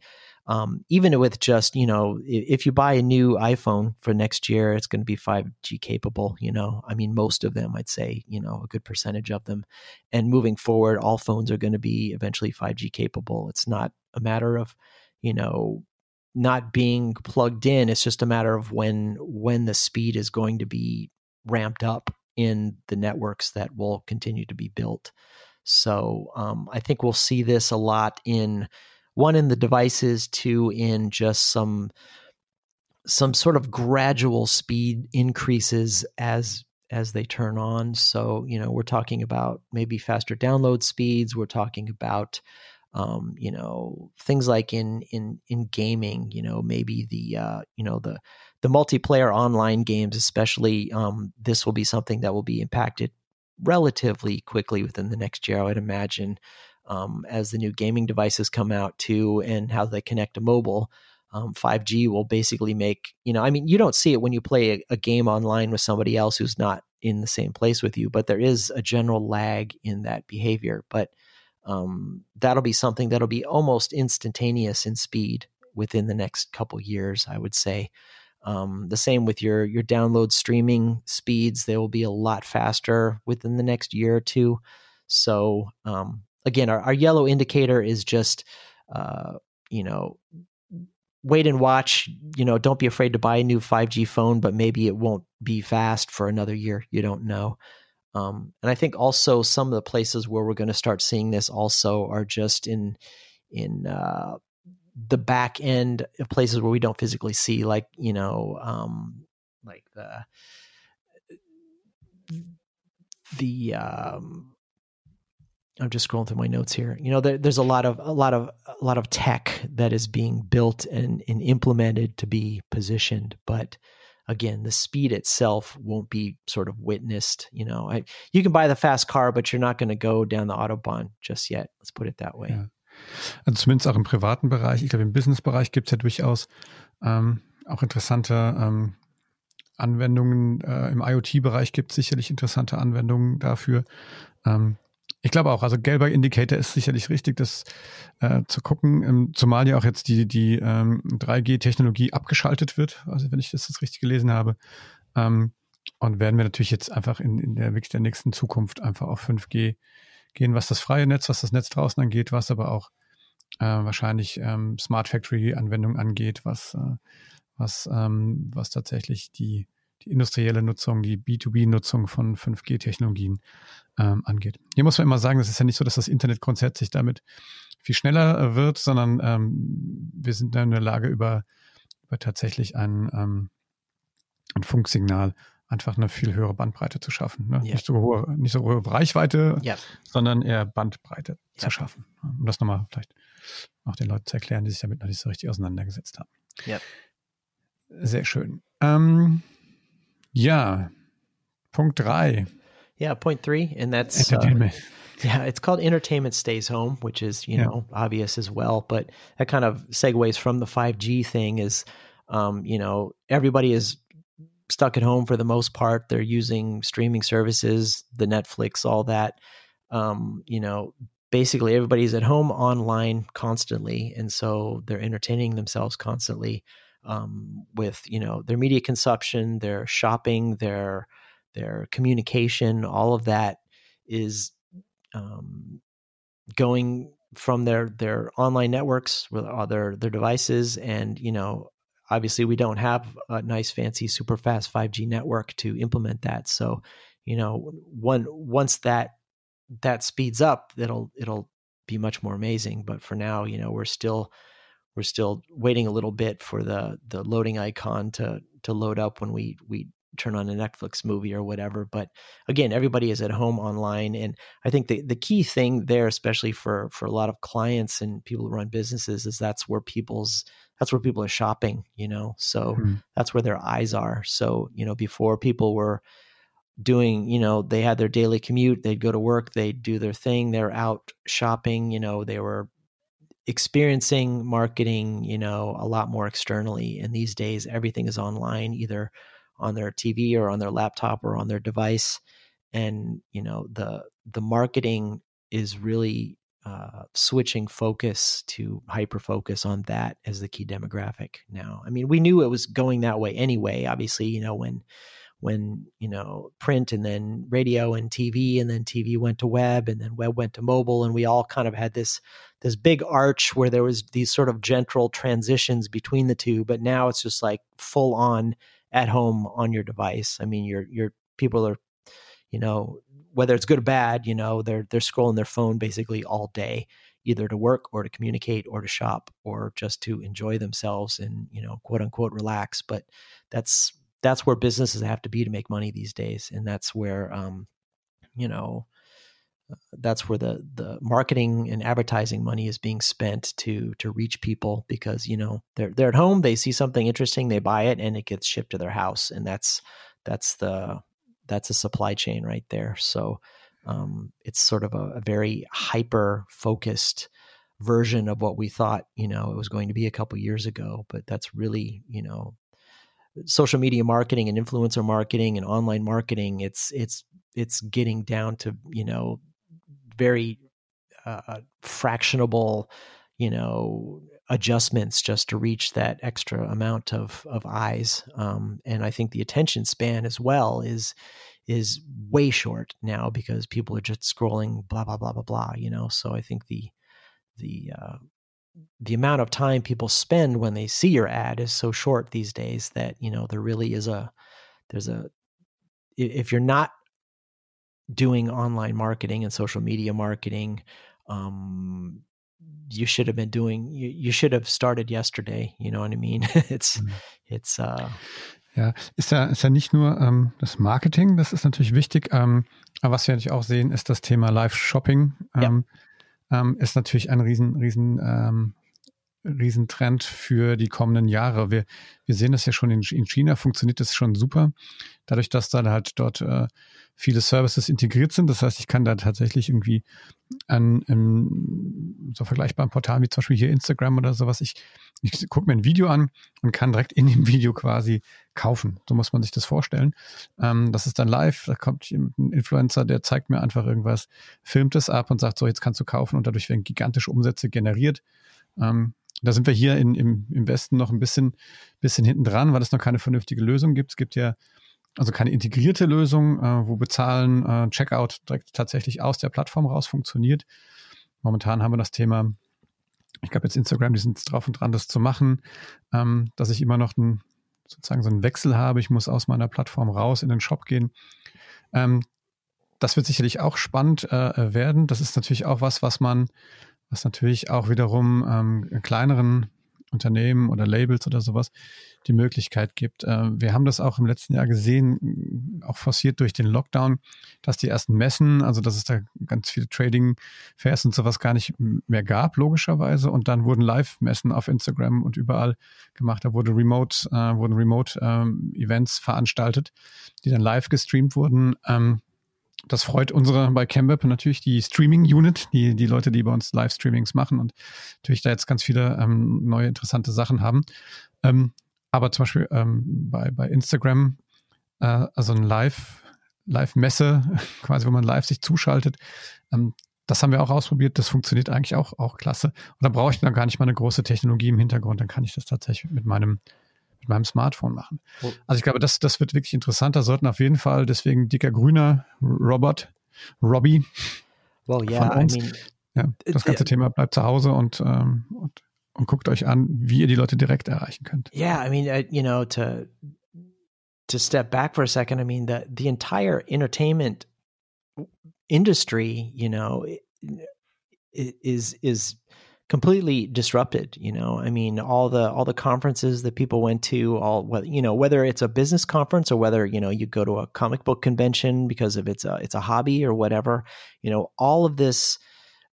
um, even with just you know if you buy a new iphone for next year it's going to be 5g capable you know? I mean most of them i'd say you know a good percentage of them. And moving forward all phones are going to be eventually 5g capable. It's not a matter of you know not being plugged in. It's just a matter of when when the speed is going to be ramped up in the networks that will continue to be built. So um, i think we'll see this a lot in one in the devices, two in just some some sort of gradual speed increases as as they turn on. So, you know, we're talking about maybe faster download speeds. We're talking about, um, you know, things like in in in gaming. You know, maybe the uh, you know the the multiplayer online games, especially. Um, this will be something that will be impacted relatively quickly within the next year. I would imagine um, as the new gaming devices come out too, and how they connect to mobile. Um, 5G will basically make you know. I mean, you don't see it when you play a, a game online with somebody else who's not in the same place with you, but there is a general lag in that behavior. But um, that'll be something that'll be almost instantaneous in speed within the next couple years, I would say. Um, the same with your your download streaming speeds; they will be a lot faster within the next year or two. So um, again, our, our, yellow indicator is just uh, you know wait and watch. You know, don't be afraid to buy a new 5G phone, but maybe it won't be fast for another year. You don't know. Um, and I think also some of the places where we're going to start seeing this also are just in in uh, the back end of places where we don't physically see, like you know, um, like the the um, I'm just scrolling through my notes here. You know, there, there's a lot of a lot of a lot of tech that is being built and, and implemented to be positioned, but again, the speed itself won't be sort of witnessed. You know, I, you can buy the fast car, but you're not going to go down the Autobahn just yet. Let's put it that way. Ja. Also zumindest auch im privaten Bereich. Ich glaube, im Businessbereich gibt es ja durchaus ähm, auch interessante ähm, Anwendungen. Äh, Im IoT-Bereich gibt es sicherlich interessante Anwendungen dafür. Ähm, ich glaube auch, also gelber Indicator ist sicherlich richtig, das äh, zu gucken, ähm, zumal ja auch jetzt die, die ähm, 3G-Technologie abgeschaltet wird, also wenn ich das jetzt richtig gelesen habe. Ähm, und werden wir natürlich jetzt einfach in, in der wirklich der nächsten Zukunft einfach auf 5G gehen, was das freie Netz, was das Netz draußen angeht, was aber auch äh, wahrscheinlich ähm, Smart Factory-Anwendungen angeht, was, äh, was, ähm, was tatsächlich die, die industrielle Nutzung, die B2B-Nutzung von 5G-Technologien ähm, angeht. Hier muss man immer sagen, es ist ja nicht so, dass das Internet grundsätzlich damit viel schneller äh, wird, sondern ähm, wir sind in der Lage, über, über tatsächlich ein, ähm, ein Funksignal einfach eine viel höhere Bandbreite zu schaffen. Ne? Ja. Nicht, so hohe, nicht so hohe Reichweite, ja. sondern eher Bandbreite ja. zu schaffen. Um das nochmal vielleicht auch den Leuten zu erklären, die sich damit noch nicht so richtig auseinandergesetzt haben. Ja. Sehr schön. Ähm, Punkt drei. Yeah, point three, and that's uh, entertainment. Uh, yeah, it's called Entertainment Stays Home, which is you yeah. know obvious as well. But that kind of segues from the five G thing. Is um, you know everybody is stuck at home for the most part. They're using streaming services, the Netflix, all that. Um, you know, basically everybody's at home online constantly, and so they're entertaining themselves constantly um, with you know their media consumption, their shopping, their their communication, all of that is um, going from their their online networks with their their devices, and you know, obviously we don't have a nice, fancy, super fast five G network to implement that. So, you know, one once that that speeds up, it'll it'll be much more amazing. But for now, you know, we're still we're still waiting a little bit for the the loading icon to to load up when we we turn on a Netflix movie or whatever. But again, everybody is at home online, and I think the the key thing there, especially for for a lot of clients and people who run businesses, is that's where people's that's where people are shopping. You know, so mm-hmm. that's where their eyes are. So you know, before people were doing you know they had their daily commute they'd go to work they'd do their thing they're out shopping you know they were experiencing marketing you know a lot more externally and these days everything is online either on their TV or on their laptop or on their device. And you know the the marketing is really uh, switching focus to hyper focus on that as the key demographic now. I mean, we knew it was going that way anyway. Obviously, you know when when you know print and then radio and TV and then TV went to web and then web went to mobile and we all kind of had this this big arch where there was these sort of gentle transitions between the two but now it's just like full on at home on your device. I mean, your your people are, you know, whether it's good or bad, you know, they're they're scrolling their phone basically all day, either to work or to communicate or to shop or just to enjoy themselves and you know, quote unquote, relax. But that's that's where businesses have to be to make money these days, and that's where, um, you know, that's where the the marketing and advertising money is being spent to to reach people because you know they're they're at home they see something interesting they buy it and it gets shipped to their house and that's that's the that's a supply chain right there. So um, it's sort of a, a very hyper focused version of what we thought you know it was going to be a couple years ago but that's really you know social media marketing and influencer marketing and online marketing it's it's it's getting down to you know very uh, fractionable you know adjustments just to reach that extra amount of of eyes. Um, and i think the attention span as well is is way short now because people are just scrolling blah blah blah blah blah you know? So i think the the uh, the amount of time people spend when they see your ad is so short these days that you know there really is a there's a if you're not doing online marketing and social media marketing um you should have been doing you, you should have started yesterday you know what i mean it's mhm. it's uh Ja, ist ja, ist ja nicht nur ähm, das Marketing, das ist natürlich wichtig, ähm, aber was wir natürlich auch sehen, ist das Thema Live-Shopping. Ähm, ja. Ähm, ist natürlich ein riesen, riesen ähm, Riesentrend für die kommenden Jahre. Wir, wir sehen das ja schon in, in China, funktioniert das schon super. Dadurch, dass da halt dort äh, viele Services integriert sind. Das heißt, ich kann da tatsächlich irgendwie an, an so vergleichbaren Portalen wie zum Beispiel hier Instagram oder sowas, ich, ich gucke mir ein Video an und kann direkt in dem Video quasi kaufen. So muss man sich das vorstellen. Ähm, das ist dann live, da kommt ein Influencer, der zeigt mir einfach irgendwas, filmt es ab und sagt, so, jetzt kannst du kaufen und dadurch werden gigantische Umsätze generiert. Ähm, da sind wir hier in, im, im Westen noch ein bisschen, bisschen hinten dran, weil es noch keine vernünftige Lösung gibt. Es gibt ja also keine integrierte Lösung, äh, wo Bezahlen, äh, Checkout direkt tatsächlich aus der Plattform raus funktioniert. Momentan haben wir das Thema, ich glaube jetzt Instagram, die sind drauf und dran, das zu machen, ähm, dass ich immer noch ein, sozusagen so einen Wechsel habe. Ich muss aus meiner Plattform raus in den Shop gehen. Ähm, das wird sicherlich auch spannend äh, werden. Das ist natürlich auch was, was man was natürlich auch wiederum ähm, kleineren Unternehmen oder Labels oder sowas die Möglichkeit gibt. Äh, wir haben das auch im letzten Jahr gesehen, auch forciert durch den Lockdown, dass die ersten Messen, also dass es da ganz viele Trading-Fairs und sowas gar nicht mehr gab, logischerweise. Und dann wurden Live-Messen auf Instagram und überall gemacht. Da wurde Remote, äh, wurden Remote-Events ähm, veranstaltet, die dann live gestreamt wurden. Ähm, das freut unsere bei CamWeb natürlich die Streaming-Unit, die, die Leute, die bei uns Livestreamings machen und natürlich da jetzt ganz viele ähm, neue interessante Sachen haben. Ähm, aber zum Beispiel ähm, bei, bei Instagram, äh, also ein Live, Live-Messe, quasi, wo man live sich zuschaltet, ähm, das haben wir auch ausprobiert. Das funktioniert eigentlich auch, auch klasse. Und da brauche ich dann gar nicht mal eine große Technologie im Hintergrund. Dann kann ich das tatsächlich mit meinem mit meinem Smartphone machen. Oh. Also ich glaube, das, das wird wirklich interessant. Da sollten auf jeden Fall deswegen dicker grüner Robert, Robbie. Well, yeah, von uns. I mean, ja, das ganze it, Thema bleibt zu Hause und, ähm, und, und guckt euch an, wie ihr die Leute direkt erreichen könnt. Yeah, I mean, uh, you know, to to step back for a second, I mean, the the entire entertainment industry, you know, is is completely disrupted you know? I mean all the all the conferences that people went to all you know whether it's a business conference or whether you know you go to a comic book convention because of it's a it's a hobby or whatever you know all of this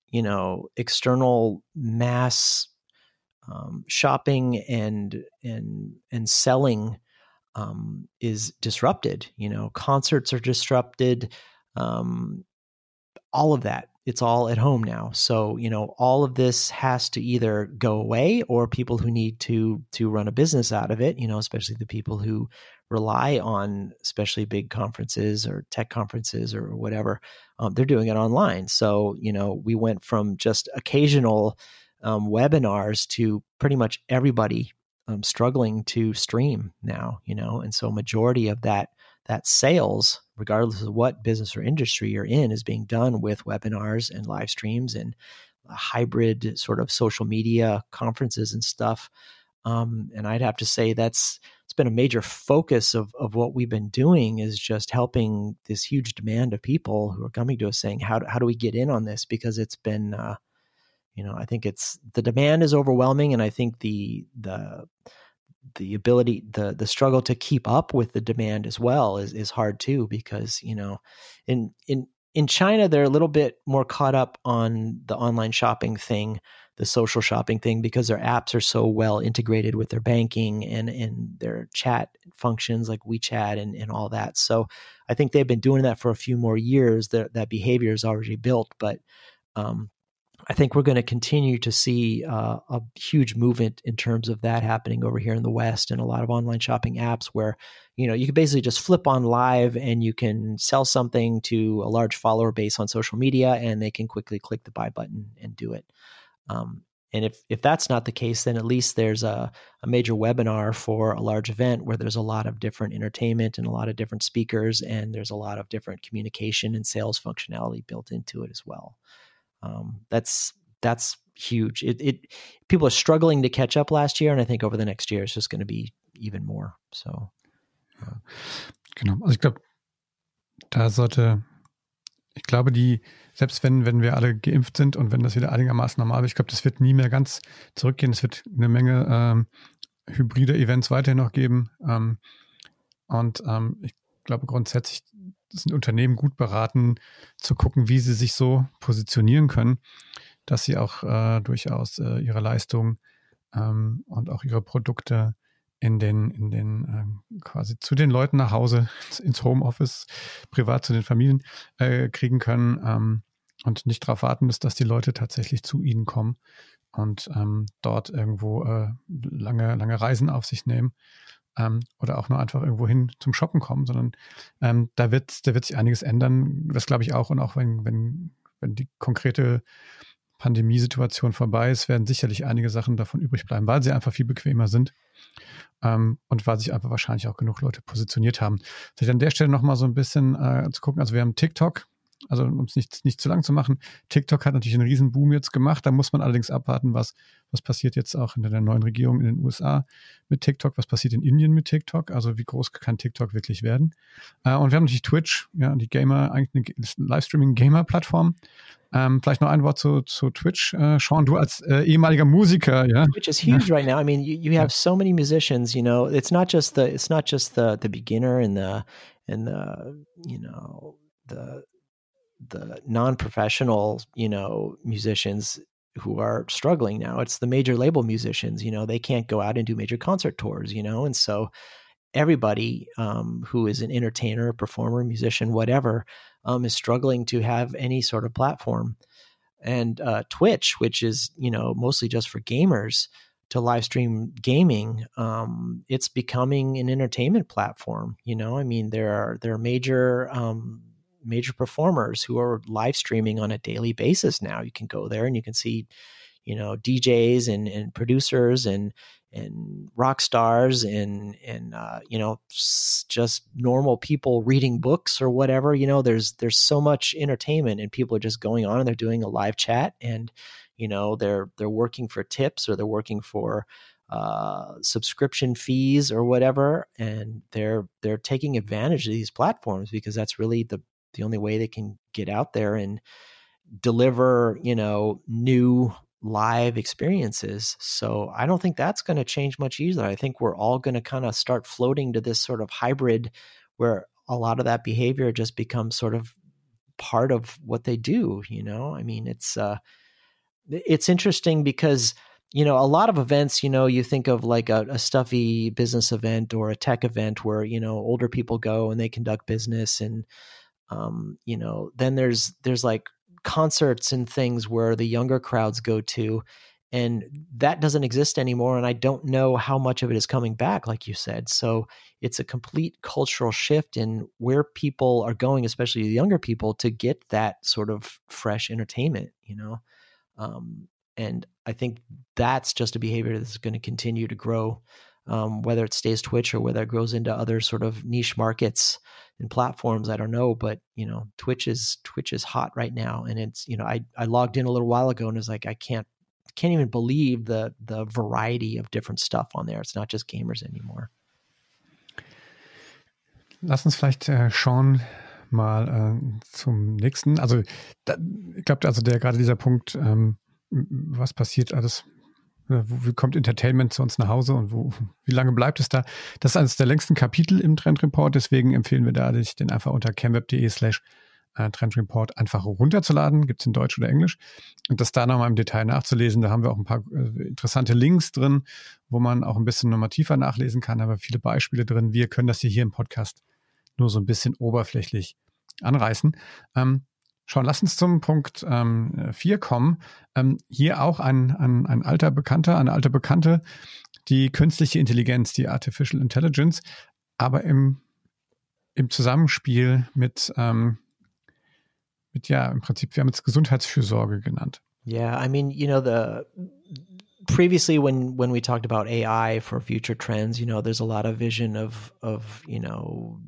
you know external mass um, shopping and and and selling um, is disrupted you know? Concerts are disrupted um, all of that it's all at home now. So, you know, all of this has to either go away or people who need to to run a business out of it, you know, especially the people who rely on especially big conferences or tech conferences or whatever, um, they're doing it online. So, you know, we went from just occasional um, webinars to pretty much everybody um, struggling to stream now, you know, and so majority of that that sales, regardless of what business or industry you're in, is being done with webinars and live streams and hybrid sort of social media conferences and stuff. Um, and I'd have to say that's it's been a major focus of of what we've been doing is just helping this huge demand of people who are coming to us saying how do, how do we get in on this because it's been uh, you know I think it's the demand is overwhelming and I think the the the ability the the struggle to keep up with the demand as well is is hard too because you know in in in China, they're a little bit more caught up on the online shopping thing, the social shopping thing, because their apps are so well integrated with their banking and, and their chat functions like WeChat and, and all that. So I think they've been doing that for a few more years. That, that behavior is already built. But um, I think we're going to continue to see uh, a huge movement in terms of that happening over here in the West and a lot of online shopping apps where, you know, you can basically just flip on live and you can sell something to a large follower base on social media and they can quickly click the buy button and do it. Um, and if, if that's not the case, then at least there's a, a major webinar for a large event where there's a lot of different entertainment and a lot of different speakers, and there's a lot of different communication and sales functionality built into it as well. Um, that's that's huge. It, it people are struggling to catch up last year, and I think over the next year it's just going to be even more. So. Ja. Genau. Also ich glaube, da sollte, ich glaube, die, selbst wenn, wenn wir alle geimpft sind und wenn das wieder einigermaßen normal wird, ich glaube, das wird nie mehr ganz zurückgehen. Es wird eine Menge ähm, hybride Events weiterhin noch geben. Ähm, und ähm, ich glaube grundsätzlich sind Unternehmen gut beraten, zu gucken, wie sie sich so positionieren können, dass sie auch äh, durchaus äh, ihre Leistung ähm, und auch ihre Produkte in den, in den ähm, quasi zu den Leuten nach Hause, ins Homeoffice, privat zu den Familien äh, kriegen können ähm, und nicht darauf warten müssen, dass die Leute tatsächlich zu ihnen kommen und ähm, dort irgendwo äh, lange, lange Reisen auf sich nehmen ähm, oder auch nur einfach irgendwo hin zum Shoppen kommen, sondern ähm, da wird, da wird sich einiges ändern. Das glaube ich auch. Und auch wenn, wenn, wenn die konkrete Pandemiesituation vorbei ist, werden sicherlich einige Sachen davon übrig bleiben, weil sie einfach viel bequemer sind. Ähm, und weil sich einfach wahrscheinlich auch genug Leute positioniert haben. Vielleicht an der Stelle nochmal so ein bisschen äh, zu gucken. Also wir haben TikTok, also um es nicht, nicht zu lang zu machen, TikTok hat natürlich einen riesen Boom jetzt gemacht. Da muss man allerdings abwarten, was, was passiert jetzt auch in der neuen Regierung in den USA mit TikTok, was passiert in Indien mit TikTok, also wie groß kann TikTok wirklich werden. Äh, und wir haben natürlich Twitch, ja, die Gamer, eigentlich eine Livestreaming-Gamer-Plattform. Ähm, vielleicht noch ein Wort zu, zu Twitch. Äh, Sean, du als äh, ehemaliger Musiker, ja. Twitch is huge right now. I mean, you, you have so many musicians, you know, it's not just the, it's not just the, the beginner and the, and the, you know, the, the non-professional, you know, musicians who are struggling now. It's the major label musicians, you know, they can't go out and do major concert tours, you know, and so everybody um, who is an entertainer, performer, musician, whatever, um, is struggling to have any sort of platform. And uh, Twitch, which is you know mostly just for gamers to live stream gaming, um, it's becoming an entertainment platform. You know, I mean, there are there are major um, major performers who are live streaming on a daily basis now. You can go there and you can see, you know, DJs and, and producers and and rock stars and and uh, you know just normal people reading books or whatever. You know, there's there's so much entertainment and people are just going on and they're doing a live chat and you know they're they're working for tips or they're working for uh, subscription fees or whatever, and they're they're taking advantage of these platforms because that's really the the only way they can get out there and deliver, you know, new live experiences. So I don't think that's going to change much either. I think we're all going to kind of start floating to this sort of hybrid where a lot of that behavior just becomes sort of part of what they do, you know? I mean, it's uh it's interesting because you know a lot of events you know you think of like a, a, stuffy business event or a tech event where you know older people go and they conduct business and um, you know then there's there's like concerts and things where the younger crowds go to and that doesn't exist anymore and i don't know how much of it is coming back like you said. So it's a complete cultural shift in where people are going especially the younger people to get that sort of fresh entertainment you know? Um, and i think that's just a behavior that's going to continue to grow um, whether it stays Twitch or whether it grows into other sort of niche markets and platforms. I don't know, but you know, Twitch is Twitch is hot right now, and it's you know, I I logged in a little while ago and was like, I can't can't even believe the the variety of different stuff on there. It's not just gamers anymore. Lass uns vielleicht äh, Sean mal äh, zum nächsten. Also da, ich glaube, also der gerade dieser Punkt, ähm, was passiert alles wie kommt Entertainment zu uns nach Hause und wo, wie lange bleibt es da? Das ist eines der längsten Kapitel im Trend Report, deswegen empfehlen wir da, dich den einfach unter camweb.de slash äh, Trend Report einfach runterzuladen, gibt es in Deutsch oder Englisch. Und das da nochmal im Detail nachzulesen. Da haben wir auch ein paar äh, interessante Links drin, wo man auch ein bisschen nochmal tiefer nachlesen kann, aber viele Beispiele drin. Wir können das hier, hier im Podcast nur so ein bisschen oberflächlich anreißen. Ähm, Schon, lass uns zum Punkt 4 ähm, kommen. Ähm, hier auch ein, ein, ein alter Bekannter, eine alte Bekannte, die künstliche Intelligenz, die Artificial Intelligence, aber im, im Zusammenspiel mit, ähm, mit, ja, im Prinzip, wir haben es Gesundheitsfürsorge genannt. Yeah, I mean, you know, the previously when when we talked about AI for future trends, you know, there's a lot of vision of of, you know,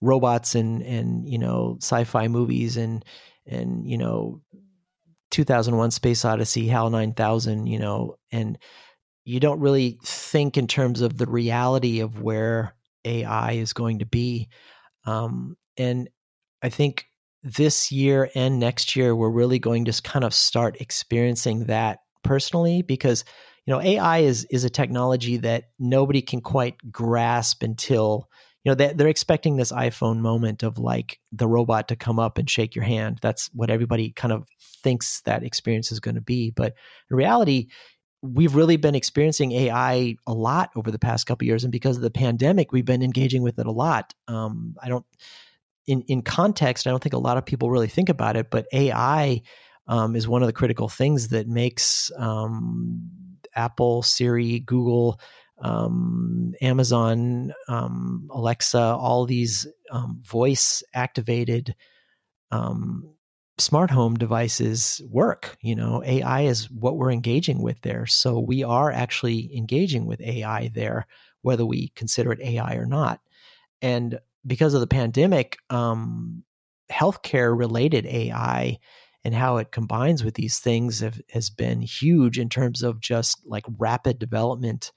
robots and and you know sci-fi movies and and you know 2001 space odyssey hal 9000 you know and you don't really think in terms of the reality of where ai is going to be. Um, and i think this year and next year we're really going to kind of start experiencing that personally because you know ai is is a technology that nobody can quite grasp until you know they, they're expecting this iphone moment of like the robot to come up and shake your hand. That's what everybody kind of thinks that experience is going to be. But in reality we've really been experiencing ai a lot over the past couple years. And because of the pandemic we've been engaging with it a lot. Um, i don't in in context i don't think a lot of people really think about it but ai um, is one of the critical things that makes um, apple siri google um, Amazon, um, Alexa, all these um, voice activated um, smart home devices work. You know, AI is what we're engaging with there. So we are actually engaging with AI there, whether we consider it AI or not. And because of the pandemic, um, healthcare related AI and how it combines with these things have, has been huge in terms of just like rapid development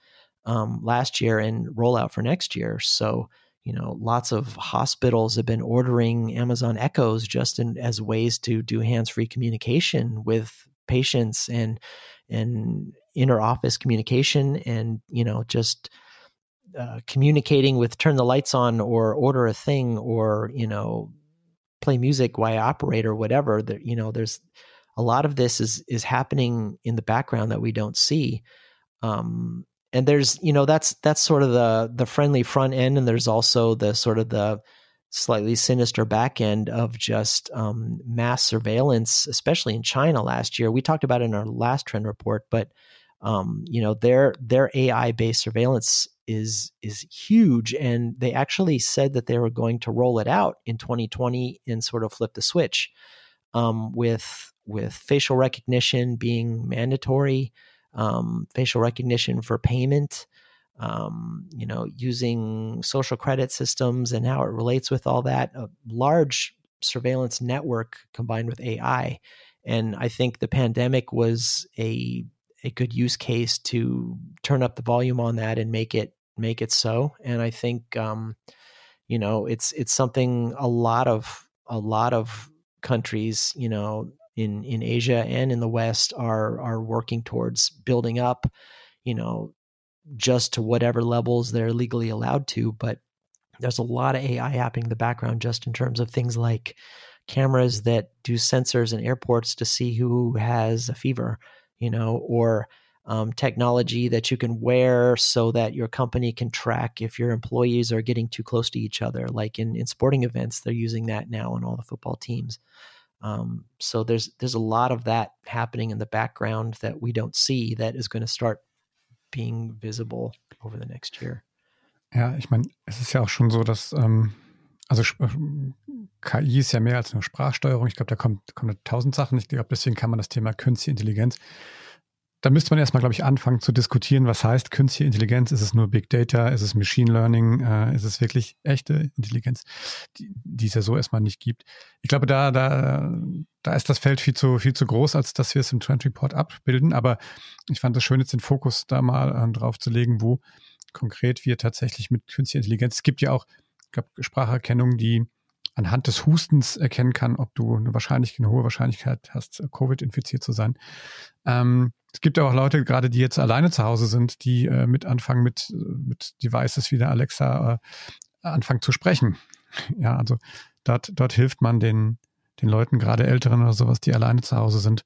um, last year and rollout for next year. So, you know, lots of hospitals have been ordering Amazon Echoes just in, as ways to do hands-free communication with patients and and inter-office communication, and you know, just uh, communicating with turn the lights on or order a thing or you know play music I operate or whatever. That you know, there's a lot of this is is happening in the background that we don't see. Um, and there's you know that's that's sort of the the friendly front end and there's also the sort of the slightly sinister back end of just um, mass surveillance especially in china last year. We talked about in our last trend report but um, you know their their ai based surveillance is is huge and they actually said that they were going to roll it out in 2020 and sort of flip the switch um, with with facial recognition being mandatory um, facial recognition for payment, um, you know, using social credit systems and how it relates with all that. A large surveillance network combined with AI. And I think the pandemic was a a good use case to turn up the volume on that and make it make it so. And I think um, you know it's it's something a lot of a lot of countries you know in in Asia and in the West are are working towards building up, you know, just to whatever levels they're legally allowed to. But there's a lot of AI happening in the background, just in terms of things like cameras that do sensors in airports to see who has a fever, you know, or um, technology that you can wear so that your company can track if your employees are getting too close to each other. Like in, in sporting events, they're using that now in all the football teams. Um, so there's there's a lot of that happening in the background that we don't see that is going to start being visible over the next year. Ja, ich meine, es ist ja auch schon so, dass ähm, also äh, KI ist ja mehr als eine Sprachsteuerung. Ich glaube, da kommt, kommen tausend Sachen. Ich glaube, deswegen kann man das Thema Künstliche Intelligenz da müsste man erstmal, glaube ich, anfangen zu diskutieren, was heißt künstliche Intelligenz? Ist es nur Big Data? Ist es Machine Learning? Äh, ist es wirklich echte Intelligenz, die, die es ja so erstmal nicht gibt? Ich glaube, da, da, da ist das Feld viel zu, viel zu groß, als dass wir es im Trend Report abbilden. Aber ich fand es schön, jetzt den Fokus da mal äh, drauf zu legen, wo konkret wir tatsächlich mit künstlicher Intelligenz, es gibt ja auch, ich glaube, Spracherkennung, die anhand des Hustens erkennen kann, ob du eine wahrscheinlich eine hohe Wahrscheinlichkeit hast, Covid infiziert zu sein. Ähm, es gibt ja auch Leute, gerade die jetzt alleine zu Hause sind, die äh, mit anfangen, mit, mit Devices wie der Alexa äh, anfangen zu sprechen. Ja, also dort, dort hilft man den, den Leuten, gerade Älteren oder sowas, die alleine zu Hause sind,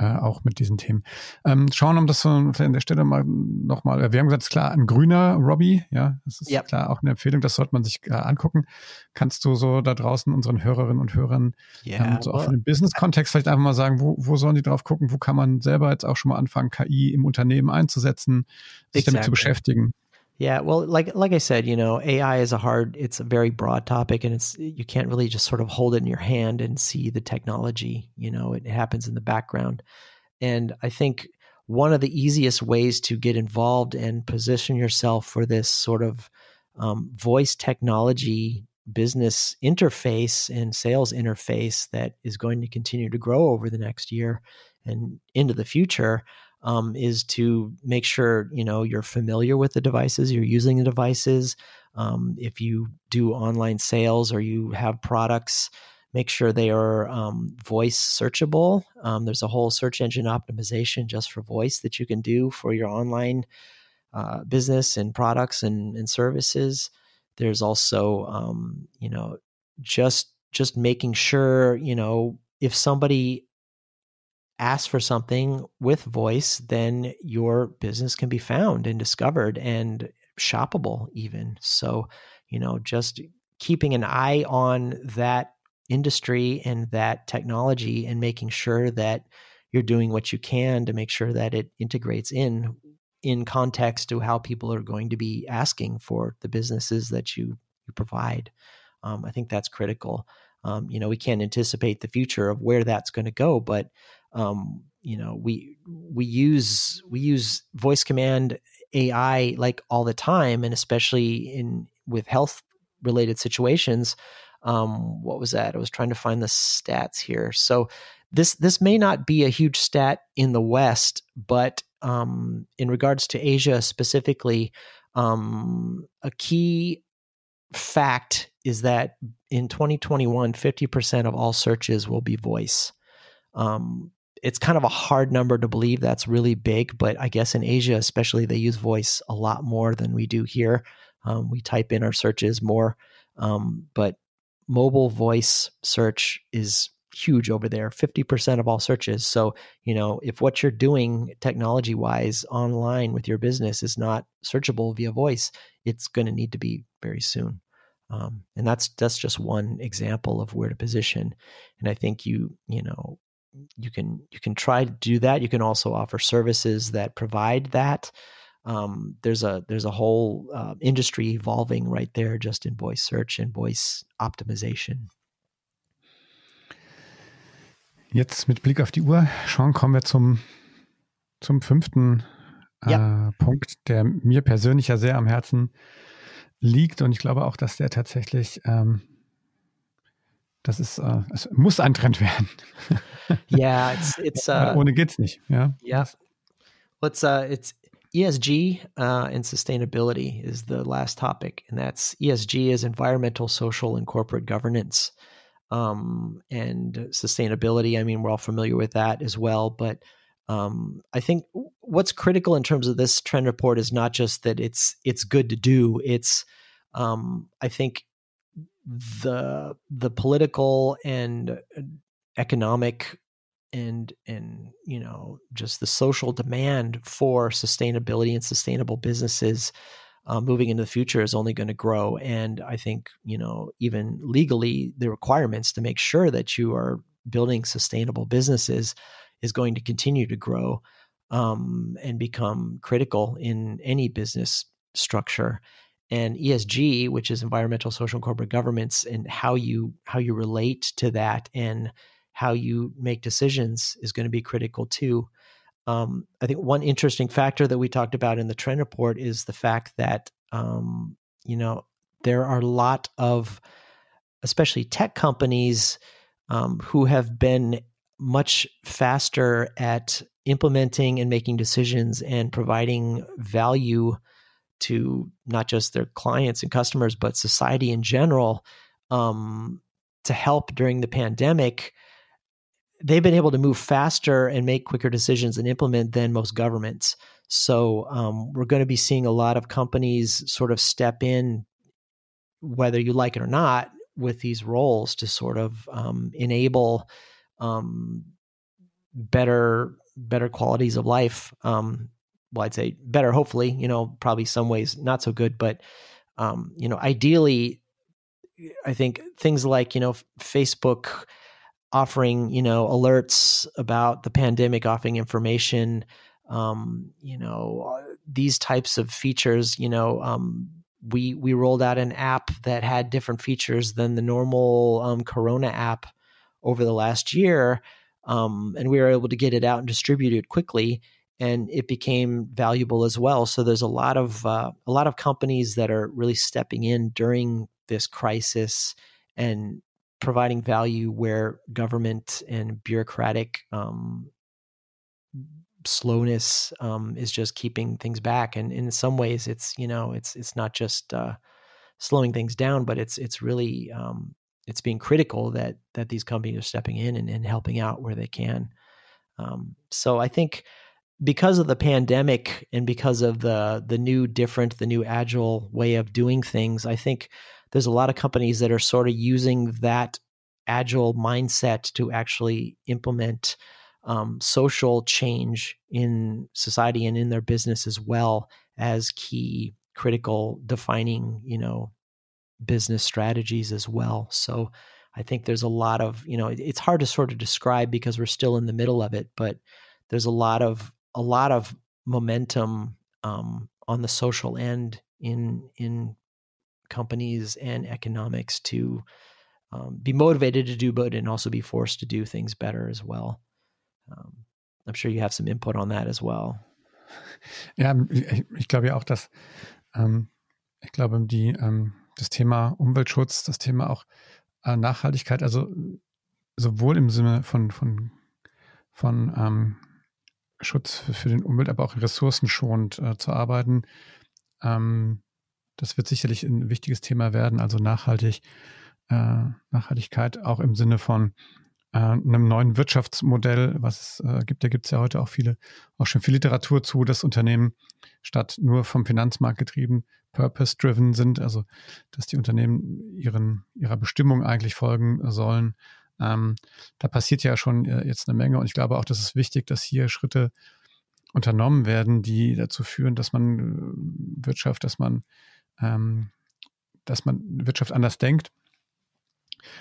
äh, auch mit diesen Themen. Ähm, schauen, um das so an der Stelle mal nochmal, wir haben gesagt, klar, ein grüner Robbie, ja, das ist ja. klar auch eine Empfehlung, das sollte man sich äh, angucken. Kannst du so da draußen unseren Hörerinnen und Hörern yeah, ähm, so auch den Business-Kontext vielleicht einfach mal sagen, wo, wo sollen die drauf gucken, wo kann man selber jetzt auch schon mal anfangen, KI im Unternehmen einzusetzen, sich exactly. damit zu beschäftigen? Yeah, well, like like I said, you know, AI is a hard. It's a very broad topic, and it's you can't really just sort of hold it in your hand and see the technology. You know, it happens in the background, and I think one of the easiest ways to get involved and position yourself for this sort of um, voice technology business interface and sales interface that is going to continue to grow over the next year and into the future um, is to make sure you know you're familiar with the devices, you're using the devices. Um, if you do online sales or you have products, make sure they are um, voice searchable. Um, there's a whole search engine optimization just for voice that you can do for your online uh, business and products and, and services. There's also, um, you know, just just making sure you know if somebody ask for something with voice, then your business can be found and discovered and shoppable, even. So, you know, just keeping an eye on that industry and that technology and making sure that you're doing what you can to make sure that it integrates in in context to how people are going to be asking for the businesses that you you provide. Um, I think that's critical. Um, you know, we can't anticipate the future of where that's going to go, but um, you know we we use we use voice command ai like all the time and especially in with health related situations um, what was that? I was trying to find the stats here. So this this may not be a huge stat in the west but um, in regards to asia specifically um, a key fact is that in 2021 50% of all searches will be voice. Um, it's kind of a hard number to believe that's really big, but I guess in Asia, especially, they use voice a lot more than we do here. Um, we type in our searches more, um, but mobile voice search is huge over there 50% of all searches. So you know if what you're doing technology wise online with your business is not searchable via voice it's going to need to be very soon. Um, and that's that's just one example of where to position. And i think you you know you can you can try to do that. You can also offer services that provide that. Um, there's a there's a whole uh, industry evolving right there just in voice search and voice optimization. Jetzt mit Blick auf die Uhr, Sean, kommen wir zum, zum fünften äh, ja. Punkt, der mir persönlich ja sehr am Herzen liegt. Und ich glaube auch, dass der tatsächlich ähm, Das ist, äh, es muss ein Trend werden. yeah, it's it's uh, ohne geht's nicht. Ja. Yeah. It's uh, it's ESG uh, and sustainability is the last topic, and that's ESG is environmental, social, and corporate governance. Um, and sustainability. I mean, we're all familiar with that as well, but um, I think what's critical in terms of this trend report is not just that it's it's good to do. It's um, I think the the political and uh, economic and and you know just the social demand for sustainability and sustainable businesses uh, moving into the future is only going to grow. And i think you know even legally the requirements to make sure that you are building sustainable businesses is going to continue to grow um, and become critical in any business structure and ESG, which is environmental, social, and corporate governance, and how you how you relate to that and how you make decisions is going to be critical too. Um, I think one interesting factor that we talked about in the trend report is the fact that um, you know there are a lot of especially tech companies um, who have been much faster at implementing and making decisions and providing value to not just their clients and customers, but society in general um, to help during the pandemic, they've been able to move faster and make quicker decisions and implement than most governments. So um, we're going to be seeing a lot of companies sort of step in whether you like it or not, with these roles to sort of um, enable um, better better qualities of life. Um, well, I'd say better, hopefully. You know, probably some ways not so good, but um, you know, ideally, I think things like you know Facebook offering you know alerts about the pandemic, offering information. Um, you know, these types of features. You know, um, we we rolled out an app that had different features than the normal um, Corona app over the last year, um, and we were able to get it out and distribute it quickly, and it became valuable as well. So there's a lot of uh, a lot of companies that are really stepping in during this crisis and providing value where government and bureaucratic um, slowness um, is just keeping things back. And in some ways, it's you know it's it's not just uh, slowing things down, but it's it's really um, it's being critical that that these companies are stepping in and, and helping out where they can. Um, so I think because of the pandemic and because of the the new different the new agile way of doing things, I think there's a lot of companies that are sort of using that agile mindset to actually implement um, social change in society and in their business as well as key critical defining you know business strategies as well. So i think there's a lot of you know it's hard to sort of describe because we're still in the middle of it but there's a lot of a lot of momentum um, on the social end in in companies and economics to um, be motivated to do good and also be forced to do things better as well um, I'm sure you have some input on that as well. Ja, ich, ich glaube ja auch, dass ähm, ich glaube, die, ähm, das Thema Umweltschutz, das Thema auch äh, Nachhaltigkeit, also sowohl im Sinne von, von, von ähm, Schutz für, den Umwelt, aber auch ressourcenschonend äh, zu arbeiten, ähm, das wird sicherlich ein wichtiges Thema werden, also nachhaltig, äh, Nachhaltigkeit auch im Sinne von äh, einem neuen Wirtschaftsmodell, was es äh, gibt. Da gibt es ja heute auch viele, auch schon viel Literatur zu, dass Unternehmen statt nur vom Finanzmarkt getrieben, purpose-driven sind, also dass die Unternehmen ihren, ihrer Bestimmung eigentlich folgen sollen. Ähm, da passiert ja schon äh, jetzt eine Menge und ich glaube auch, dass es wichtig, dass hier Schritte unternommen werden, die dazu führen, dass man äh, Wirtschaft, dass man, ähm, dass man Wirtschaft anders denkt.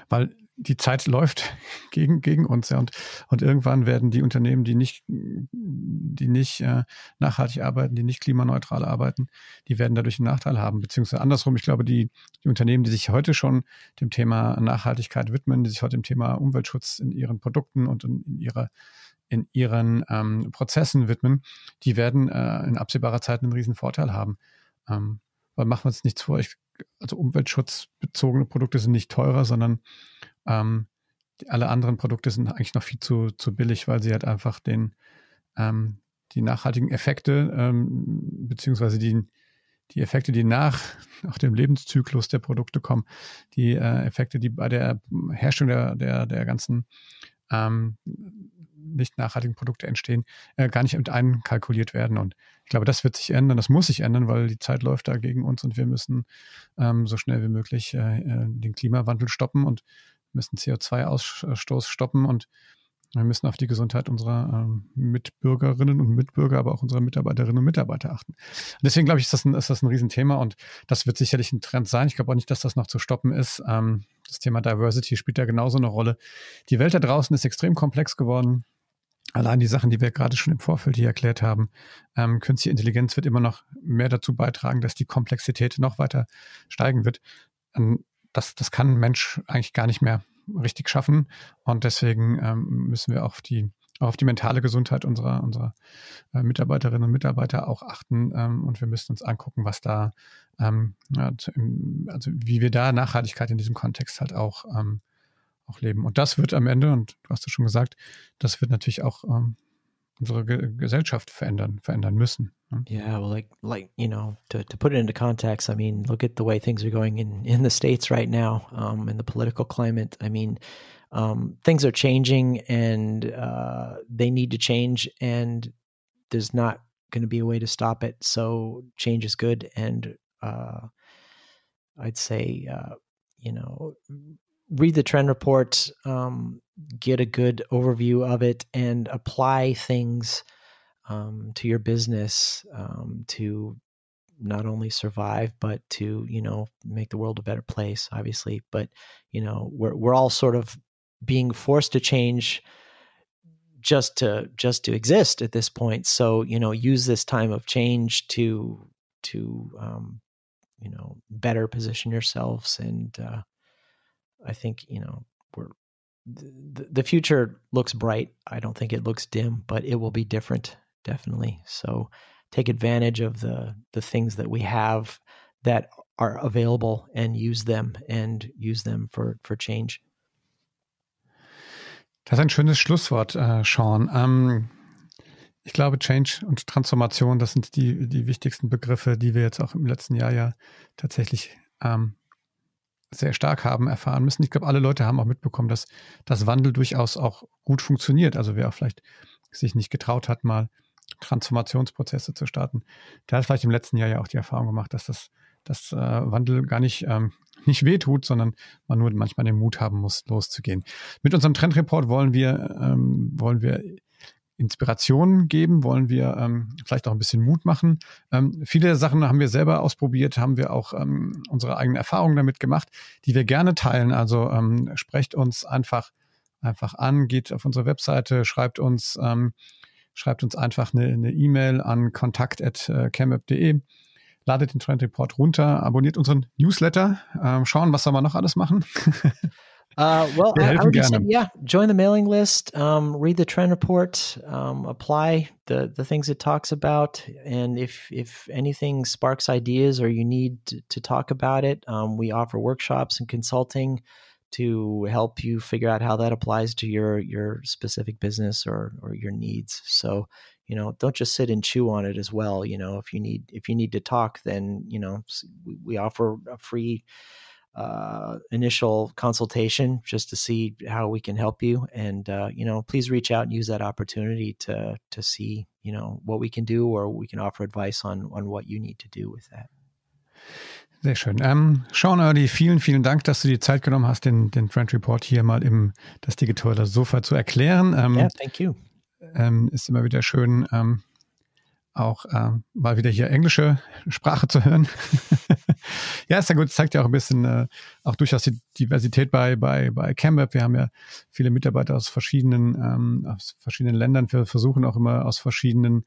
Weil die Zeit läuft gegen, gegen uns, ja. Und, und irgendwann werden die Unternehmen, die nicht, die nicht äh, nachhaltig arbeiten, die nicht klimaneutral arbeiten, die werden dadurch einen Nachteil haben. Beziehungsweise andersrum, ich glaube, die, die Unternehmen, die sich heute schon dem Thema Nachhaltigkeit widmen, die sich heute dem Thema Umweltschutz in ihren Produkten und in, in ihrer in ihren ähm, Prozessen widmen, die werden äh, in absehbarer Zeit einen riesen Vorteil haben. Ähm, weil machen wir uns nichts vor, ich, also umweltschutzbezogene Produkte sind nicht teurer, sondern ähm, die, alle anderen Produkte sind eigentlich noch viel zu, zu billig, weil sie halt einfach den, ähm, die nachhaltigen Effekte, ähm, beziehungsweise die, die Effekte, die nach, nach dem Lebenszyklus der Produkte kommen, die äh, Effekte, die bei der Herstellung der, der, der ganzen ähm, nicht nachhaltigen Produkte entstehen, äh, gar nicht mit einkalkuliert werden. Und ich glaube, das wird sich ändern, das muss sich ändern, weil die Zeit läuft da gegen uns und wir müssen ähm, so schnell wie möglich äh, äh den Klimawandel stoppen und müssen CO2-Ausstoß stoppen und wir müssen auf die Gesundheit unserer ähm, Mitbürgerinnen und Mitbürger, aber auch unserer Mitarbeiterinnen und Mitarbeiter achten. Und deswegen glaube ich, ist das, ein, ist das ein Riesenthema und das wird sicherlich ein Trend sein. Ich glaube auch nicht, dass das noch zu stoppen ist. Ähm, das Thema Diversity spielt da genauso eine Rolle. Die Welt da draußen ist extrem komplex geworden. Allein die Sachen, die wir gerade schon im Vorfeld hier erklärt haben, ähm, künstliche Intelligenz wird immer noch mehr dazu beitragen, dass die Komplexität noch weiter steigen wird. Ähm, das, das kann ein Mensch eigentlich gar nicht mehr richtig schaffen. Und deswegen ähm, müssen wir auf die, auf die mentale Gesundheit unserer, unserer äh, Mitarbeiterinnen und Mitarbeiter auch achten. Ähm, und wir müssen uns angucken, was da, ähm, also wie wir da Nachhaltigkeit in diesem Kontext halt auch, ähm, auch leben. Und das wird am Ende, und du hast es schon gesagt, das wird natürlich auch ähm, unsere Gesellschaft verändern, verändern müssen. Yeah, well, like like you know, to to put it into context, I mean, look at the way things are going in in the states right now, um, in the political climate. I mean, um, things are changing, and uh, they need to change, and there's not going to be a way to stop it. So change is good, and uh, I'd say, uh, you know, read the trend report, um, get a good overview of it, and apply things um, to your business um, to not only survive but to you know make the world a better place obviously. But you know we're we're all sort of being forced to change just to just to exist at this point. So you know use this time of change to to um, you know better position yourselves and uh, i think you know we're the, the future looks bright. I don't think it looks dim but it will be different definitely. So take advantage of the the things that we have that are available and use them and use them for for change. Ist ein schönes Schlusswort, äh, Sean. Ähm, ich glaube, Change und Transformation, das sind die, die wichtigsten Begriffe, die wir jetzt auch im letzten Jahr ja tatsächlich ähm, sehr stark haben erfahren müssen. Ich glaube, alle Leute haben auch mitbekommen, dass das Wandel durchaus auch gut funktioniert. Also wer auch vielleicht sich nicht getraut hat, mal Transformationsprozesse zu starten, der hat vielleicht im letzten Jahr ja auch die Erfahrung gemacht, dass das, das äh, Wandel gar nicht, ähm, nicht wehtut, sondern man nur manchmal den Mut haben muss, loszugehen. Mit unserem Trendreport wollen wir, ähm, wollen wir Inspirationen geben, wollen wir ähm, vielleicht auch ein bisschen Mut machen. Ähm, viele Sachen haben wir selber ausprobiert, haben wir auch ähm, unsere eigenen Erfahrungen damit gemacht, die wir gerne teilen. Also ähm, sprecht uns einfach einfach an, geht auf unsere Webseite, schreibt uns ähm, schreibt uns einfach eine E-Mail e an kontakt@camup.de. Ladet den Trend Report runter, abonniert unseren Newsletter, ähm, schauen, was soll man noch alles machen. Uh, well, I, I, would say, yeah, join the mailing list, um, read the trend report, um, apply the the things it talks about, and if if anything sparks ideas or you need to, to talk about it, um, we offer workshops and consulting to help you figure out how that applies to your your specific business or or your needs. So you know don't just sit and chew on it as well you know if you need if you need to talk then you know we offer a free uh, initial consultation just to see how we can help you. And uh, you know, please reach out and use that opportunity to to see you know what we can do, or we can offer advice on on what you need to do with that. Sehr schön. Ähm, Sean Earley, vielen, vielen Dank, dass du die Zeit genommen hast, den, den Trend Report hier mal im das digitale Sofa zu erklären. Ähm, yeah, thank you. Ähm, ist immer wieder schön, ähm, auch äh, mal wieder hier englische Sprache zu hören. ja, ist ja gut, zeigt ja auch ein bisschen äh, auch durchaus die Diversität bei, bei, bei CamWeb. Wir haben ja viele Mitarbeiter aus verschiedenen, ähm, aus verschiedenen Ländern. Wir versuchen auch immer aus verschiedenen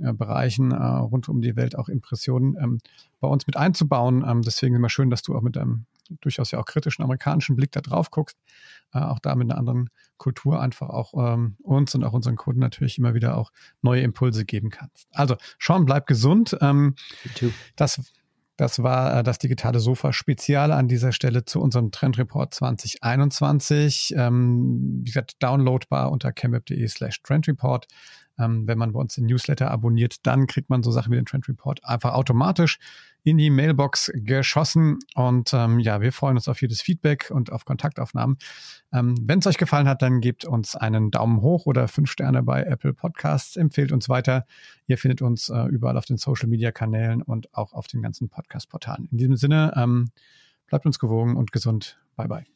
äh, Bereichen äh, rund um die Welt auch Impressionen ähm, bei uns mit einzubauen. Ähm, deswegen ist immer schön, dass du auch mit einem durchaus ja auch kritischen amerikanischen Blick da drauf guckst, äh, auch da mit einer anderen Kultur einfach auch ähm, uns und auch unseren Kunden natürlich immer wieder auch neue Impulse geben kannst. Also Sean, bleib gesund. Ähm, das, das war äh, das digitale Sofa Spezial an dieser Stelle zu unserem Trendreport 2021. Ähm, wie gesagt, downloadbar unter chemweb.de slash trendreport. Ähm, wenn man bei uns den Newsletter abonniert, dann kriegt man so Sachen wie den Trend Report einfach automatisch in die Mailbox geschossen. Und ähm, ja, wir freuen uns auf jedes Feedback und auf Kontaktaufnahmen. Ähm, Wenn es euch gefallen hat, dann gebt uns einen Daumen hoch oder fünf Sterne bei Apple Podcasts. Empfehlt uns weiter. Ihr findet uns äh, überall auf den Social Media Kanälen und auch auf den ganzen Podcast-Portalen. In diesem Sinne, ähm, bleibt uns gewogen und gesund. Bye bye.